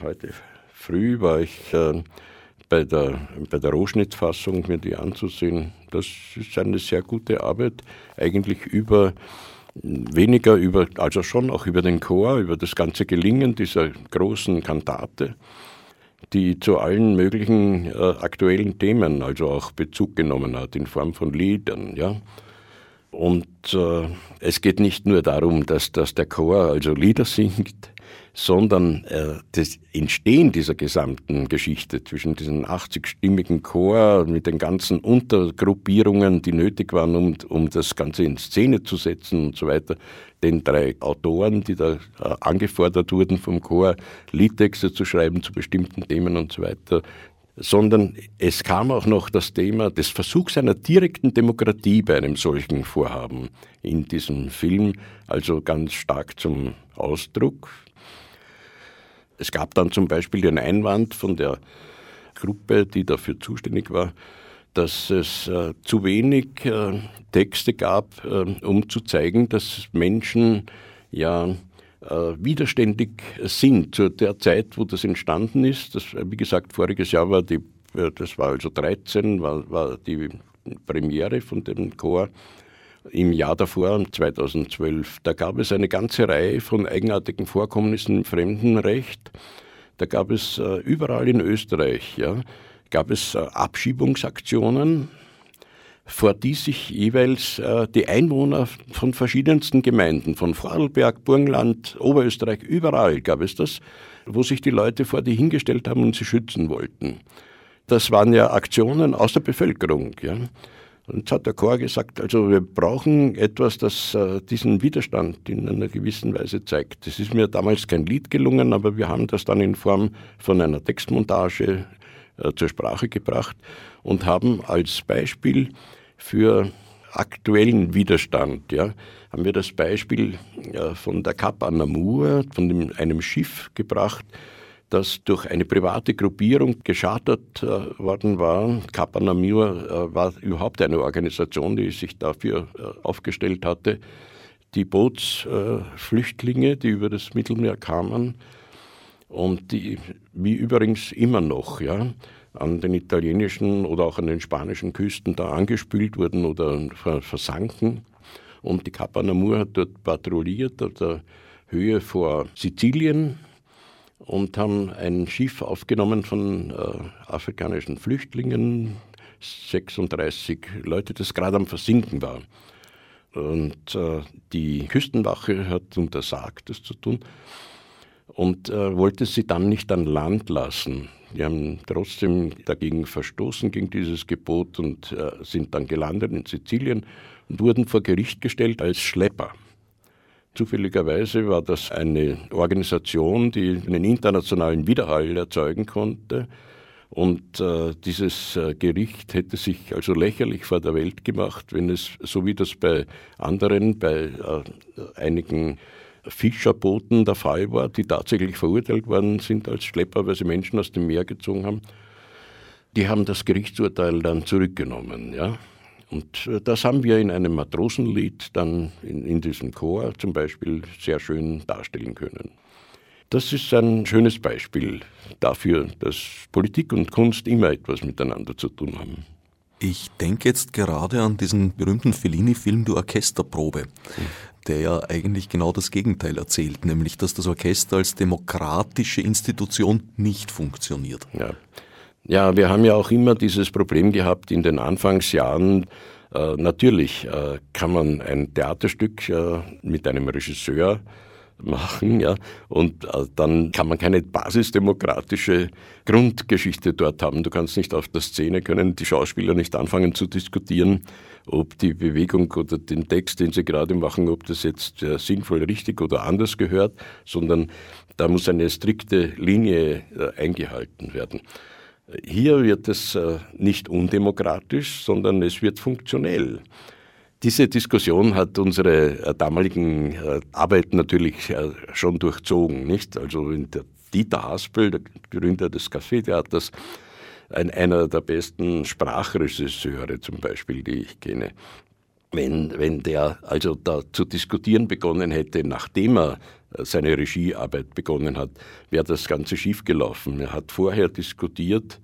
heute früh war ich äh, bei der, bei der Rohschnittfassung mir die anzusehen. Das ist eine sehr gute Arbeit, eigentlich über weniger über, also schon auch über den Chor, über das ganze Gelingen dieser großen Kantate, die zu allen möglichen äh, aktuellen Themen also auch Bezug genommen hat in Form von Liedern, ja. Und äh, es geht nicht nur darum, dass, dass der Chor also Lieder singt, sondern äh, das Entstehen dieser gesamten Geschichte zwischen diesem 80-stimmigen Chor mit den ganzen Untergruppierungen, die nötig waren, um, um das Ganze in Szene zu setzen und so weiter, den drei Autoren, die da äh, angefordert wurden vom Chor, Liedtexte zu schreiben zu bestimmten Themen und so weiter, sondern es kam auch noch das Thema des Versuchs einer direkten Demokratie bei einem solchen Vorhaben in diesem Film also ganz stark zum Ausdruck. Es gab dann zum Beispiel den Einwand von der Gruppe, die dafür zuständig war, dass es äh, zu wenig äh, Texte gab, äh, um zu zeigen, dass Menschen ja äh, widerständig sind zu der Zeit, wo das entstanden ist. Das, wie gesagt, voriges Jahr war die, äh, das war also 13, war, war die Premiere von dem Chor im Jahr davor, 2012. Da gab es eine ganze Reihe von eigenartigen Vorkommnissen im Fremdenrecht. Da gab es äh, überall in Österreich, ja, gab es äh, Abschiebungsaktionen vor die sich jeweils äh, die Einwohner von verschiedensten Gemeinden, von Vorarlberg, Burgenland, Oberösterreich, überall gab es das, wo sich die Leute vor die hingestellt haben und sie schützen wollten. Das waren ja Aktionen aus der Bevölkerung. Ja. Und jetzt hat der Chor gesagt, also wir brauchen etwas, das äh, diesen Widerstand in einer gewissen Weise zeigt. Das ist mir damals kein Lied gelungen, aber wir haben das dann in Form von einer Textmontage äh, zur Sprache gebracht und haben als Beispiel für aktuellen Widerstand, ja, haben wir das Beispiel äh, von der Kap Anamur, von dem, einem Schiff gebracht, das durch eine private Gruppierung geschartet äh, worden war. Kap Anamur äh, war überhaupt eine Organisation, die sich dafür äh, aufgestellt hatte, die Bootsflüchtlinge, die über das Mittelmeer kamen und die, wie übrigens immer noch, ja, an den italienischen oder auch an den spanischen Küsten da angespült wurden oder versanken. Und die Kappa Namur hat dort patrouilliert auf der Höhe vor Sizilien und haben ein Schiff aufgenommen von äh, afrikanischen Flüchtlingen, 36 Leute, das gerade am Versinken war. Und äh, die Küstenwache hat untersagt, das zu tun und äh, wollte sie dann nicht an Land lassen. Die haben trotzdem dagegen verstoßen, gegen dieses Gebot und äh, sind dann gelandet in Sizilien und wurden vor Gericht gestellt als Schlepper. Zufälligerweise war das eine Organisation, die einen internationalen Widerhall erzeugen konnte. Und äh, dieses äh, Gericht hätte sich also lächerlich vor der Welt gemacht, wenn es, so wie das bei anderen, bei äh, einigen Fischerbooten der Fall war, die tatsächlich verurteilt worden sind als Schlepper, weil sie Menschen aus dem Meer gezogen haben. Die haben das Gerichtsurteil dann zurückgenommen. Ja? Und äh, das haben wir in einem Matrosenlied dann in, in diesem Chor zum Beispiel sehr schön darstellen können. Das ist ein schönes Beispiel dafür, dass Politik und Kunst immer etwas miteinander zu tun haben. Ich denke jetzt gerade an diesen berühmten Fellini-Film Die Orchesterprobe, der ja eigentlich genau das Gegenteil erzählt, nämlich dass das Orchester als demokratische Institution nicht funktioniert. Ja. Ja, wir haben ja auch immer dieses Problem gehabt in den Anfangsjahren. Äh, natürlich äh, kann man ein Theaterstück äh, mit einem Regisseur machen, ja. Und äh, dann kann man keine basisdemokratische Grundgeschichte dort haben. Du kannst nicht auf der Szene können die Schauspieler nicht anfangen zu diskutieren, ob die Bewegung oder den Text, den sie gerade machen, ob das jetzt äh, sinnvoll, richtig oder anders gehört, sondern da muss eine strikte Linie äh, eingehalten werden. Hier wird es äh, nicht undemokratisch, sondern es wird funktionell. Diese Diskussion hat unsere äh, damaligen äh, Arbeit natürlich schon durchzogen, nicht? Also der Dieter Haspel, der Gründer des Café-Theaters, ein, einer der besten Sprachregisseure zum Beispiel, die ich kenne. Wenn, wenn der also da zu diskutieren begonnen hätte, nachdem er seine Regiearbeit begonnen hat, wäre das Ganze schiefgelaufen. Er hat vorher diskutiert,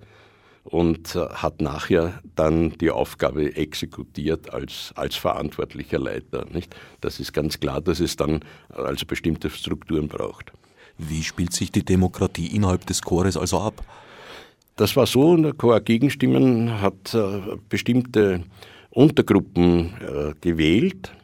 und äh, hat nachher dann die Aufgabe exekutiert als, als verantwortlicher Leiter. Nicht? Das ist ganz klar, dass es dann also bestimmte Strukturen braucht. Wie spielt sich die Demokratie innerhalb des Chores also ab? Das war so, der Chor Gegenstimmen hat äh, bestimmte Untergruppen äh, gewählt äh,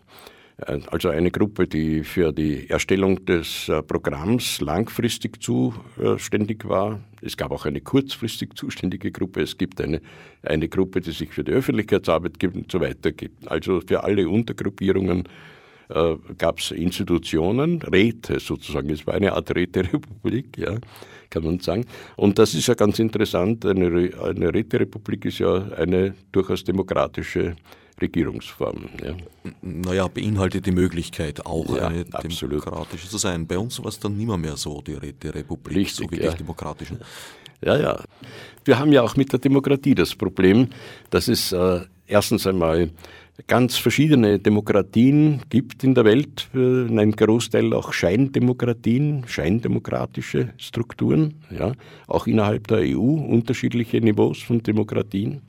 also eine Gruppe, die für die Erstellung des äh, Programms langfristig zuständig war. Es gab auch eine kurzfristig zuständige Gruppe. Es gibt eine, eine Gruppe, die sich für die Öffentlichkeitsarbeit gibt und so weiter gibt. Also für alle Untergruppierungen äh, gab es Institutionen, Räte sozusagen. Es war eine Art Räterepublik, ja, kann man sagen. Und das ist ja ganz interessant. Eine, eine Räterepublik ist ja eine durchaus demokratische Regierungsform. Ja. Naja, beinhaltet die Möglichkeit, auch ja, eine absolut. demokratische zu sein. Bei uns war es dann nimmer mehr so, die, die Republik, Richtig, so wirklich ja. demokratisch. Ja, ja. Wir haben ja auch mit der Demokratie das Problem, dass es äh, erstens einmal ganz verschiedene Demokratien gibt in der Welt, äh, in einem Großteil auch Scheindemokratien, scheindemokratische Strukturen, ja, auch innerhalb der EU unterschiedliche Niveaus von Demokratien.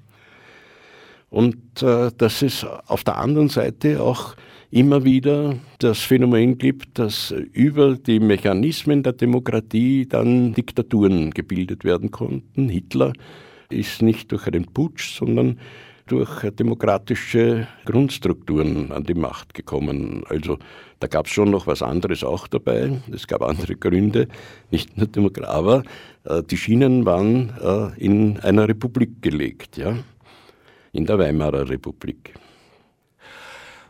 Und äh, dass es auf der anderen Seite auch immer wieder das Phänomen gibt, dass über die Mechanismen der Demokratie dann Diktaturen gebildet werden konnten. Hitler ist nicht durch einen Putsch, sondern durch demokratische Grundstrukturen an die Macht gekommen. Also da gab es schon noch was anderes auch dabei. Es gab andere Gründe, nicht nur Demokratie, aber äh, die Schienen waren äh, in einer Republik gelegt. Ja? in der Weimarer Republik.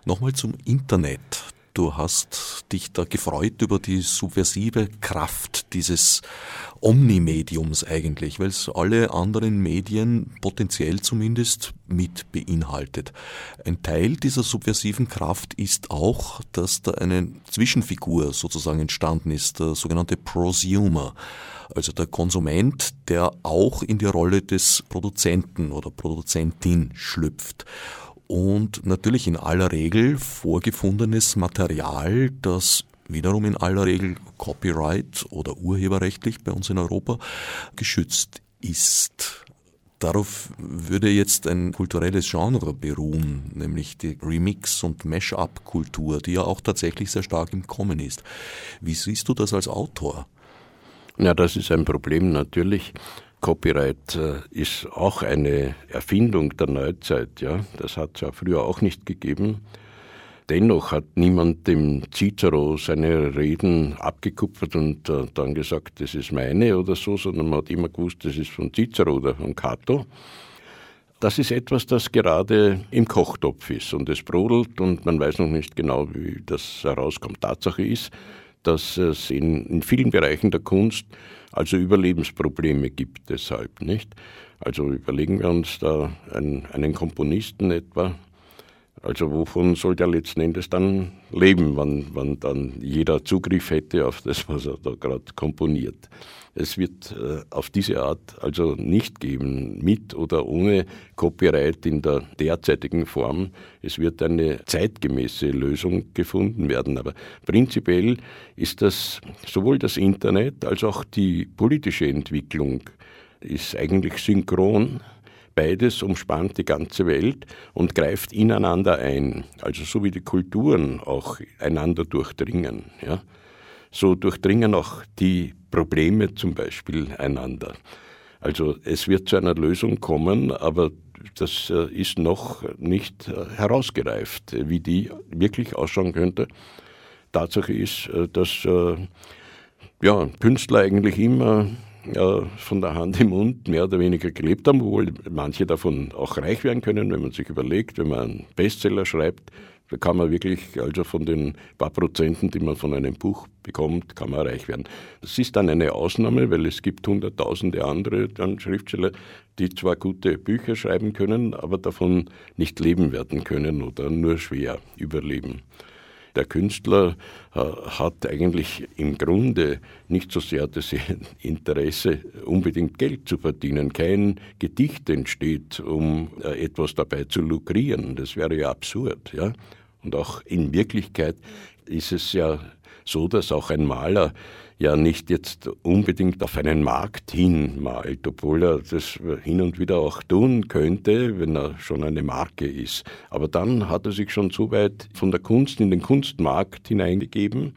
Nochmal zum Internet. Du hast dich da gefreut über die subversive Kraft dieses Omnimediums eigentlich, weil es alle anderen Medien potenziell zumindest mit beinhaltet. Ein Teil dieser subversiven Kraft ist auch, dass da eine Zwischenfigur sozusagen entstanden ist, der sogenannte Prosumer also der Konsument, der auch in die Rolle des Produzenten oder Produzentin schlüpft. Und natürlich in aller Regel vorgefundenes Material, das wiederum in aller Regel Copyright oder urheberrechtlich bei uns in Europa geschützt ist. Darauf würde jetzt ein kulturelles Genre beruhen, nämlich die Remix- und Mash-up-Kultur, die ja auch tatsächlich sehr stark im Kommen ist. Wie siehst du das als Autor? Ja, das ist ein Problem natürlich. Copyright äh, ist auch eine Erfindung der Neuzeit, ja. Das hat es ja früher auch nicht gegeben. Dennoch hat niemand dem Cicero seine Reden abgekupfert und äh, dann gesagt, das ist meine oder so, sondern man hat immer gewusst, das ist von Cicero oder von Cato. Das ist etwas, das gerade im Kochtopf ist und es brodelt und man weiß noch nicht genau, wie das herauskommt. Tatsache ist, dass es in, in vielen Bereichen der Kunst also Überlebensprobleme gibt deshalb, nicht? Also überlegen wir uns da einen, einen Komponisten etwa, also wovon soll der letzten Endes dann leben, wann, wann dann jeder Zugriff hätte auf das, was er da gerade komponiert. Es wird äh, auf diese Art also nicht geben, mit oder ohne Copyright in der derzeitigen Form. Es wird eine zeitgemäße Lösung gefunden werden. Aber prinzipiell ist das sowohl das Internet als auch die politische Entwicklung ist eigentlich synchron. Beides umspannt die ganze Welt und greift ineinander ein. Also so wie die Kulturen auch einander durchdringen. Ja so durchdringen auch die Probleme zum Beispiel einander. Also es wird zu einer Lösung kommen, aber das äh, ist noch nicht äh, herausgereift, wie die wirklich ausschauen könnte. Tatsache ist, äh, dass ja, Künstler eigentlich immer von der Hand im Mund mehr oder weniger gelebt haben, obwohl manche davon auch reich werden können, wenn man sich überlegt, wenn man einen Bestseller schreibt, da kann man wirklich, also von den paar Prozenten, die man von einem Buch bekommt, kann man reich werden. Das ist dann eine Ausnahme, weil es gibt hunderttausende andere dann Schriftsteller, die zwar gute Bücher schreiben können, aber davon nicht leben werden können oder nur schwer überleben. Der Künstler äh, hat eigentlich im Grunde nicht so sehr das Interesse, unbedingt Geld zu verdienen. Kein Gedicht entsteht, um äh, etwas dabei zu lukrieren. Das wäre ja absurd. Ja? Und auch in Wirklichkeit ist es ja so, dass auch ein Maler ja nicht jetzt unbedingt auf einen Markt hin malt, obwohl er das hin und wieder auch tun könnte, wenn er schon eine Marke ist. Aber dann hat er sich schon so weit von der Kunst in den Kunstmarkt hineingegeben,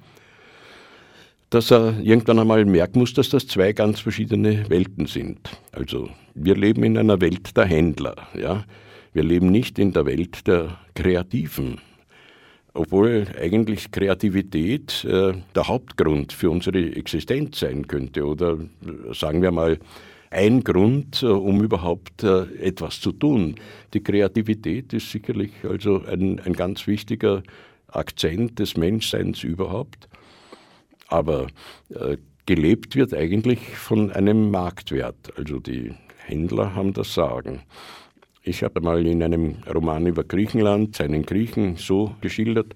dass er irgendwann einmal merken muss, dass das zwei ganz verschiedene Welten sind. Also wir leben in einer Welt der Händler, ja. Wir leben nicht in der Welt der Kreativen obwohl eigentlich Kreativität äh, der Hauptgrund für unsere Existenz sein könnte oder sagen wir mal ein Grund, äh, um überhaupt äh, etwas zu tun. Die Kreativität ist sicherlich also ein, ein ganz wichtiger Akzent des Menschseins überhaupt, aber äh, gelebt wird eigentlich von einem Marktwert. Also die Händler haben das Sagen. Ich habe mal in einem Roman über Griechenland seinen Griechen so geschildert,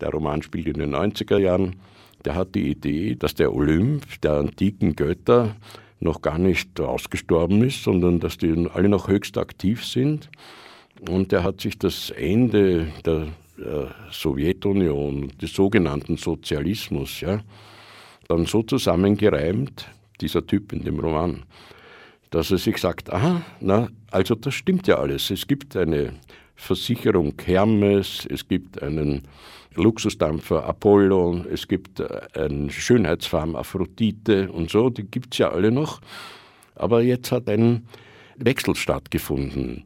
der Roman spielt in den 90er Jahren, der hat die Idee, dass der Olymp der antiken Götter noch gar nicht ausgestorben ist, sondern dass die alle noch höchst aktiv sind. Und er hat sich das Ende der äh, Sowjetunion, des sogenannten Sozialismus, ja, dann so zusammengereimt, dieser Typ in dem Roman, dass er sich sagt, aha, na, also das stimmt ja alles. Es gibt eine Versicherung Hermes, es gibt einen Luxusdampfer Apollo, es gibt äh, einen Schönheitsfarm Aphrodite und so, die gibt es ja alle noch. Aber jetzt hat ein Wechsel stattgefunden.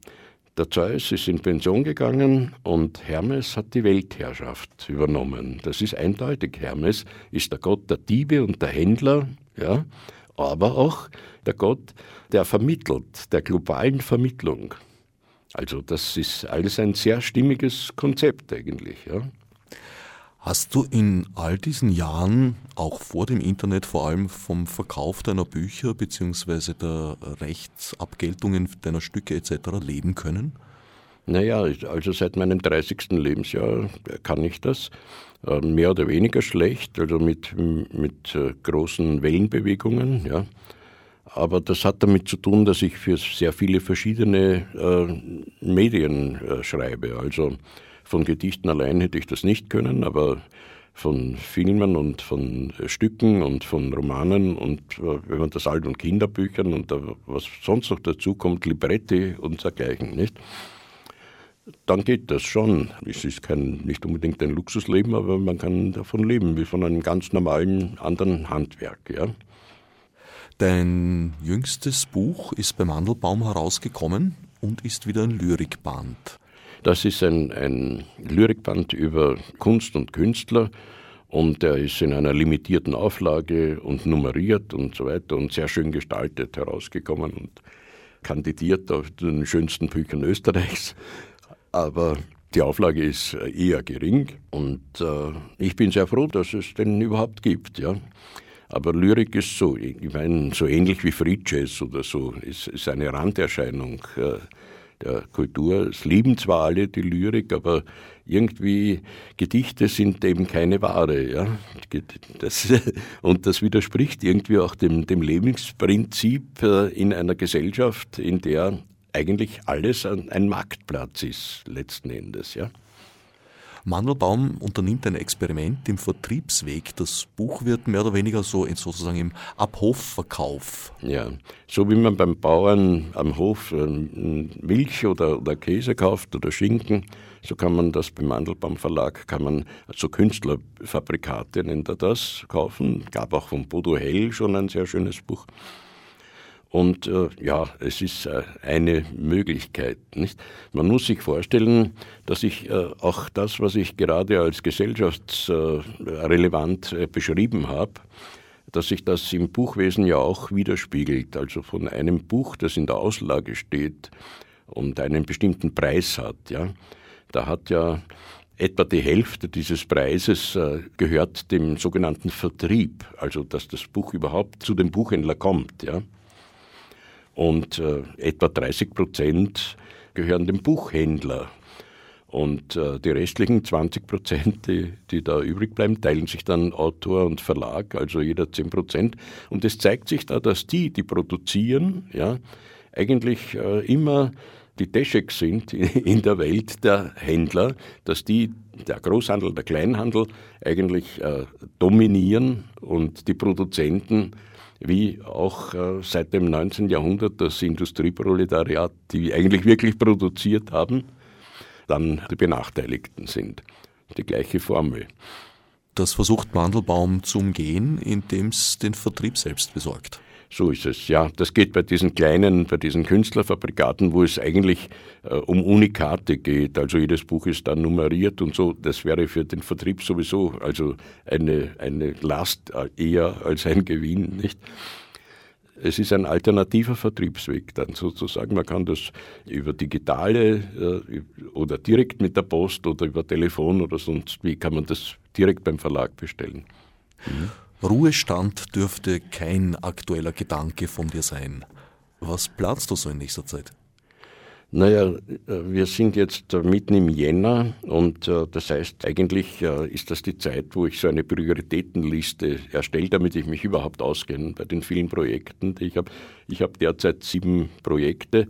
Der Zeus ist in Pension gegangen und Hermes hat die Weltherrschaft übernommen. Das ist eindeutig. Hermes ist der Gott der Diebe und der Händler, ja, aber auch der Gott, der vermittelt, der globalen Vermittlung. Also das ist alles ein sehr stimmiges Konzept eigentlich. Ja. Hast du in all diesen Jahren, auch vor dem Internet, vor allem vom Verkauf deiner Bücher bzw. der Rechtsabgeltungen deiner Stücke etc. leben können? Naja, also seit meinem 30. Lebensjahr kann ich das. Äh, mehr oder weniger schlecht, also mit, mit äh, großen Wellenbewegungen. Ja. Aber das hat damit zu tun, dass ich für sehr viele verschiedene äh, Medien äh, schreibe. Also von Gedichten allein hätte ich das nicht können, aber von Filmen und von äh, Stücken und von Romanen und äh, wenn man das Alt- und Kinderbüchern und was sonst noch dazu kommt, Libretti und dergleichen, nicht? Dann geht das schon. Es ist kein, nicht unbedingt ein Luxusleben, aber man kann davon leben, wie von einem ganz normalen anderen Handwerk, ja. Dein jüngstes Buch ist bei Mandelbaum herausgekommen und ist wieder ein Lyrikband. Das ist ein, ein Lyrikband über Kunst und Künstler und der ist in einer limitierten Auflage und nummeriert und so weiter und sehr schön gestaltet herausgekommen und kandidiert auf den schönsten Büchern Österreichs. Aber die Auflage ist eher gering und äh, ich bin sehr froh, dass es den überhaupt gibt. Ja. Aber Lyrik ist so, ich meine, so ähnlich wie Free Jazz oder so, ist, ist eine Randerscheinung äh, der Kultur. Es lieben zwar alle die Lyrik, aber irgendwie Gedichte sind eben keine Ware. Ja? Das, und das widerspricht irgendwie auch dem, dem Lebensprinzip äh, in einer Gesellschaft, in der eigentlich alles ein Marktplatz ist, letzten Endes. Ja? Mandelbaum unternimmt ein Experiment im Vertriebsweg. Das Buch wird mehr oder weniger so sozusagen im Abhofverkauf. Ja, so wie man beim Bauern am Hof ähm, Milch oder, oder Käse kauft oder Schinken, so kann man das beim Mandelbaum Verlag, kann man also Künstlerfabrikate nennt er das, kaufen. Gab auch von Bodo Hell schon ein sehr schönes Buch. Und äh, ja, es ist äh, eine Möglichkeit. Nicht? Man muss sich vorstellen, dass ich äh, auch das, was ich gerade als gesellschaftsrelevant äh, beschrieben habe, dass sich das im Buchwesen ja auch widerspiegelt. Also von einem Buch, das in der Auslage steht und einen bestimmten Preis hat, ja, da hat ja etwa die Hälfte dieses Preises äh, gehört dem sogenannten Vertrieb, also dass das Buch überhaupt zu dem Buchhändler kommt, ja und äh, etwa 30 Prozent gehören dem Buchhändler. Und äh, die restlichen 20 Prozent, die, die da übrig bleiben, teilen sich dann Autor und Verlag, also jeder 10 Prozent. Und es zeigt sich da, dass die, die produzieren, ja, eigentlich äh, immer die Teschek sind in der Welt der Händler, dass die, der Großhandel, der Kleinhandel eigentlich äh, dominieren und die Produzenten wie auch äh, seit dem 19. Jahrhundert das Industrieproletariat, die eigentlich wirklich produziert haben, dann die Benachteiligten sind. Die gleiche Formel. Das versucht Mandelbaum zu umgehen, indem es den Vertrieb selbst besorgt. So ist es, ja. Das geht bei diesen kleinen, bei diesen Künstlerfabrikaten, wo es eigentlich äh, um Unikate geht. Also jedes Buch ist dann nummeriert und so. Das wäre für den Vertrieb sowieso also eine, eine Last äh, eher als ein Gewinn, nicht? Es ist ein alternativer Vertriebsweg dann sozusagen. Man kann das über digitale äh, oder direkt mit der Post oder über Telefon oder sonst wie kann man das direkt beim Verlag bestellen. Mhm. Ruhestand dürfte kein aktueller Gedanke von dir sein. Was planst du so in nächster Zeit? Naja, wir sind jetzt mitten im Jänner und äh, das heißt, eigentlich äh, ist das die Zeit, wo ich so eine Prioritätenliste erstelle, damit ich mich überhaupt auskenne bei den vielen Projekten, die ich habe. Ich habe derzeit sieben Projekte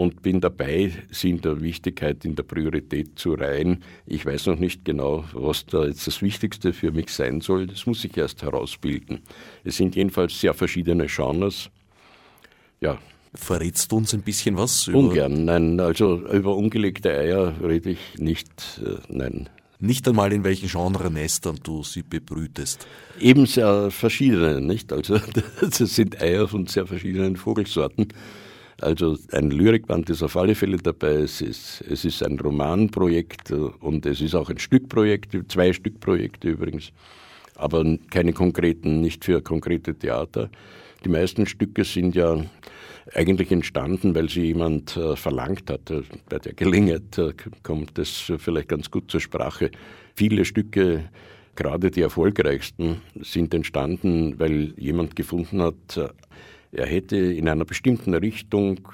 und bin dabei, sie in der Wichtigkeit, in der Priorität zu reihen. Ich weiß noch nicht genau, was da jetzt das Wichtigste für mich sein soll. Das muss ich erst herausbilden. Es sind jedenfalls sehr verschiedene Genres. Ja. Verrätst du uns ein bisschen was? Über Ungern, nein. Also über ungelegte Eier rede ich nicht, äh, nein. Nicht einmal in welchen Genrenestern du sie bebrütest. Eben sehr verschiedene, nicht? Also das sind Eier von sehr verschiedenen Vogelsorten. Also ein Lyrikband ist auf alle Fälle dabei. Es ist, es ist ein Romanprojekt und es ist auch ein Stückprojekt, zwei Stückprojekte übrigens, aber keine konkreten, nicht für konkrete Theater. Die meisten Stücke sind ja eigentlich entstanden, weil sie jemand äh, verlangt hat. Bei der Gelegenheit äh, kommt das vielleicht ganz gut zur Sprache. Viele Stücke, gerade die erfolgreichsten, sind entstanden, weil jemand gefunden hat, äh, er hätte in einer bestimmten Richtung,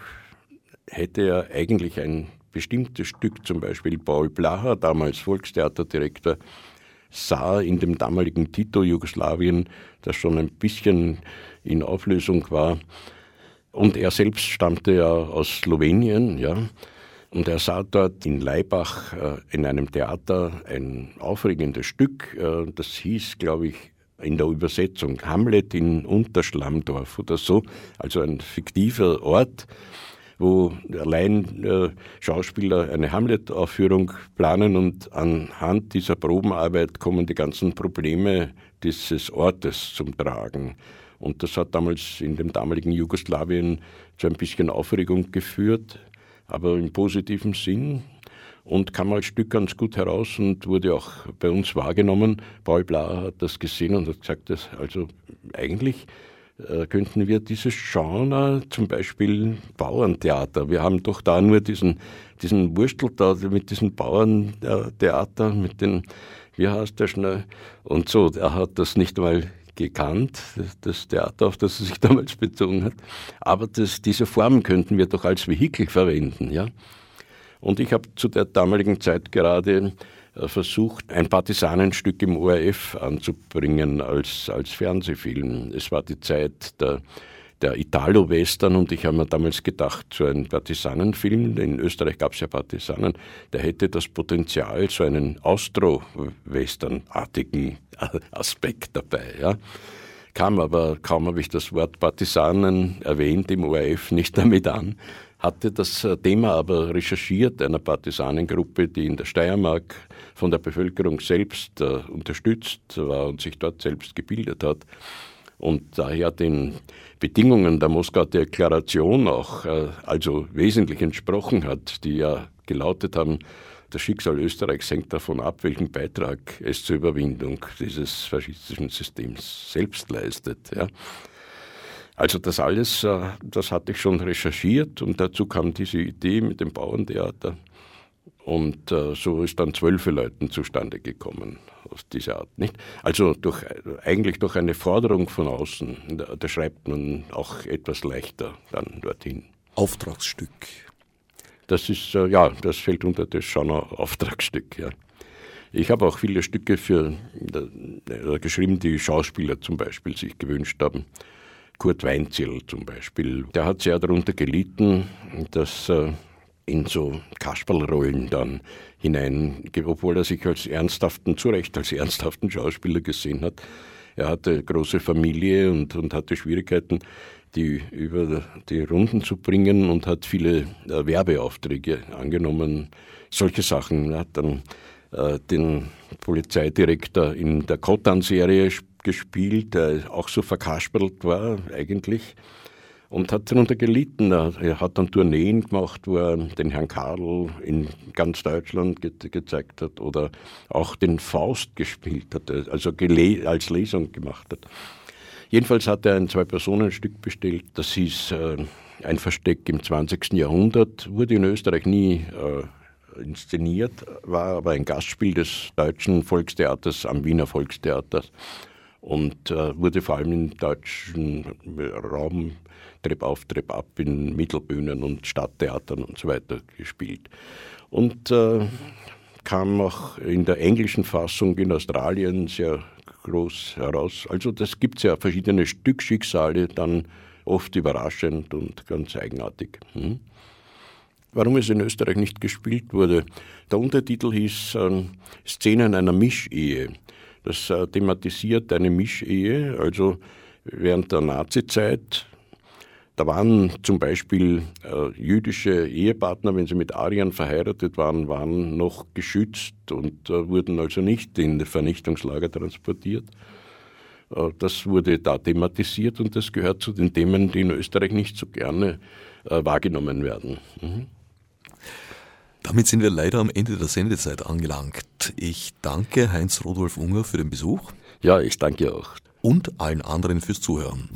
hätte er eigentlich ein bestimmtes Stück, zum Beispiel Paul Blacher, damals Volkstheaterdirektor, sah in dem damaligen Tito Jugoslawien, das schon ein bisschen in Auflösung war. Und er selbst stammte ja aus Slowenien, ja. Und er sah dort in Leibach äh, in einem Theater ein aufregendes Stück, äh, das hieß, glaube ich, in der Übersetzung Hamlet in Unterschlammdorf oder so, also ein fiktiver Ort, wo allein äh, Schauspieler eine Hamlet-Aufführung planen und anhand dieser Probenarbeit kommen die ganzen Probleme dieses Ortes zum Tragen. Und das hat damals in dem damaligen Jugoslawien zu ein bisschen Aufregung geführt, aber im positiven Sinn und kam als Stück ganz gut heraus und wurde auch bei uns wahrgenommen. Paul Blauer hat das gesehen und hat gesagt, dass also eigentlich äh, könnten wir dieses Genre, zum Beispiel Bauerntheater, wir haben doch da nur diesen, diesen Wurstel da mit diesem Bauerntheater, mit den, wie heißt der schnell, und so, er hat das nicht mal gekannt, das Theater, auf das er sich damals bezogen hat. Aber das, diese Form könnten wir doch als Vehikel verwenden, ja. Und ich habe zu der damaligen Zeit gerade äh, versucht, ein Partisanenstück im ORF anzubringen als, als Fernsehfilm. Es war die Zeit der, der Italo-Western und ich habe mir damals gedacht, so ein Partisanenfilm, in Österreich gab es ja Partisanen, der hätte das Potenzial, so einen Austro-Western-artigen Aspekt dabei. Ja. Kam aber, kaum habe ich das Wort Partisanen erwähnt im ORF, nicht damit an hatte das äh, Thema aber recherchiert einer Partisanengruppe, die in der Steiermark von der Bevölkerung selbst äh, unterstützt war und sich dort selbst gebildet hat. und daher den Bedingungen der Moskauer Deklaration auch äh, also wesentlich entsprochen hat, die ja gelautet haben, das Schicksal Österreichs hängt davon ab, welchen Beitrag es zur Überwindung dieses faschistischen Systems selbst leistet. Ja. Also das alles, äh, das hatte ich schon recherchiert und dazu kam diese Idee mit dem Bauerntheater. Und äh, so ist dann zwölf Leuten zustande gekommen aus dieser Art. Nicht? Also durch, eigentlich durch eine Forderung von außen, da, da schreibt man auch etwas leichter dann dorthin. Auftragsstück. Das ist, äh, ja, das fällt unter das Genre Auftragsstück, ja. Ich habe auch viele Stücke für äh, geschrieben, die Schauspieler zum Beispiel sich gewünscht haben. Kurt Weinzierl zum Beispiel. Der hat sehr darunter gelitten, dass äh, in so Kasperlrollen dann hinein, obwohl er sich als ernsthaften, zu Recht als ernsthaften Schauspieler gesehen hat. Er hatte große Familie und, und hatte Schwierigkeiten, die über die Runden zu bringen und hat viele äh, Werbeaufträge angenommen. Solche Sachen. Er hat dann äh, den Polizeidirektor in der Kotan-Serie gespielt, der auch so verkaspert war eigentlich und hat darunter gelitten. Er hat dann Tourneen gemacht, wo er den Herrn Karl in ganz Deutschland ge gezeigt hat oder auch den Faust gespielt hat, also als Lesung gemacht hat. Jedenfalls hat er ein Zwei-Personen-Stück bestellt, das hieß äh, Ein Versteck im 20. Jahrhundert, wurde in Österreich nie äh, inszeniert, war aber ein Gastspiel des deutschen Volkstheaters am Wiener Volkstheater und äh, wurde vor allem im deutschen Raum Trepp auf, Trepp ab in Mittelbühnen und Stadttheatern und so weiter gespielt. Und äh, kam auch in der englischen Fassung in Australien sehr groß heraus. Also das gibt ja verschiedene Stückschicksale, dann oft überraschend und ganz eigenartig. Hm? Warum es in Österreich nicht gespielt wurde? Der Untertitel hieß äh, Szenen einer Mischehe. Das äh, thematisiert eine Mischehe, also während der Nazizeit da waren zum Beispiel äh, jüdische Ehepartner, wenn sie mit Ariern verheiratet waren, waren noch geschützt und äh, wurden also nicht in Vernichtungslager transportiert. Das wurde da thematisiert und das gehört zu den Themen, die in Österreich nicht so gerne wahrgenommen werden. Mhm. Damit sind wir leider am Ende der Sendezeit angelangt. Ich danke Heinz Rodolf Unger für den Besuch. Ja, ich danke auch. Und allen anderen fürs Zuhören.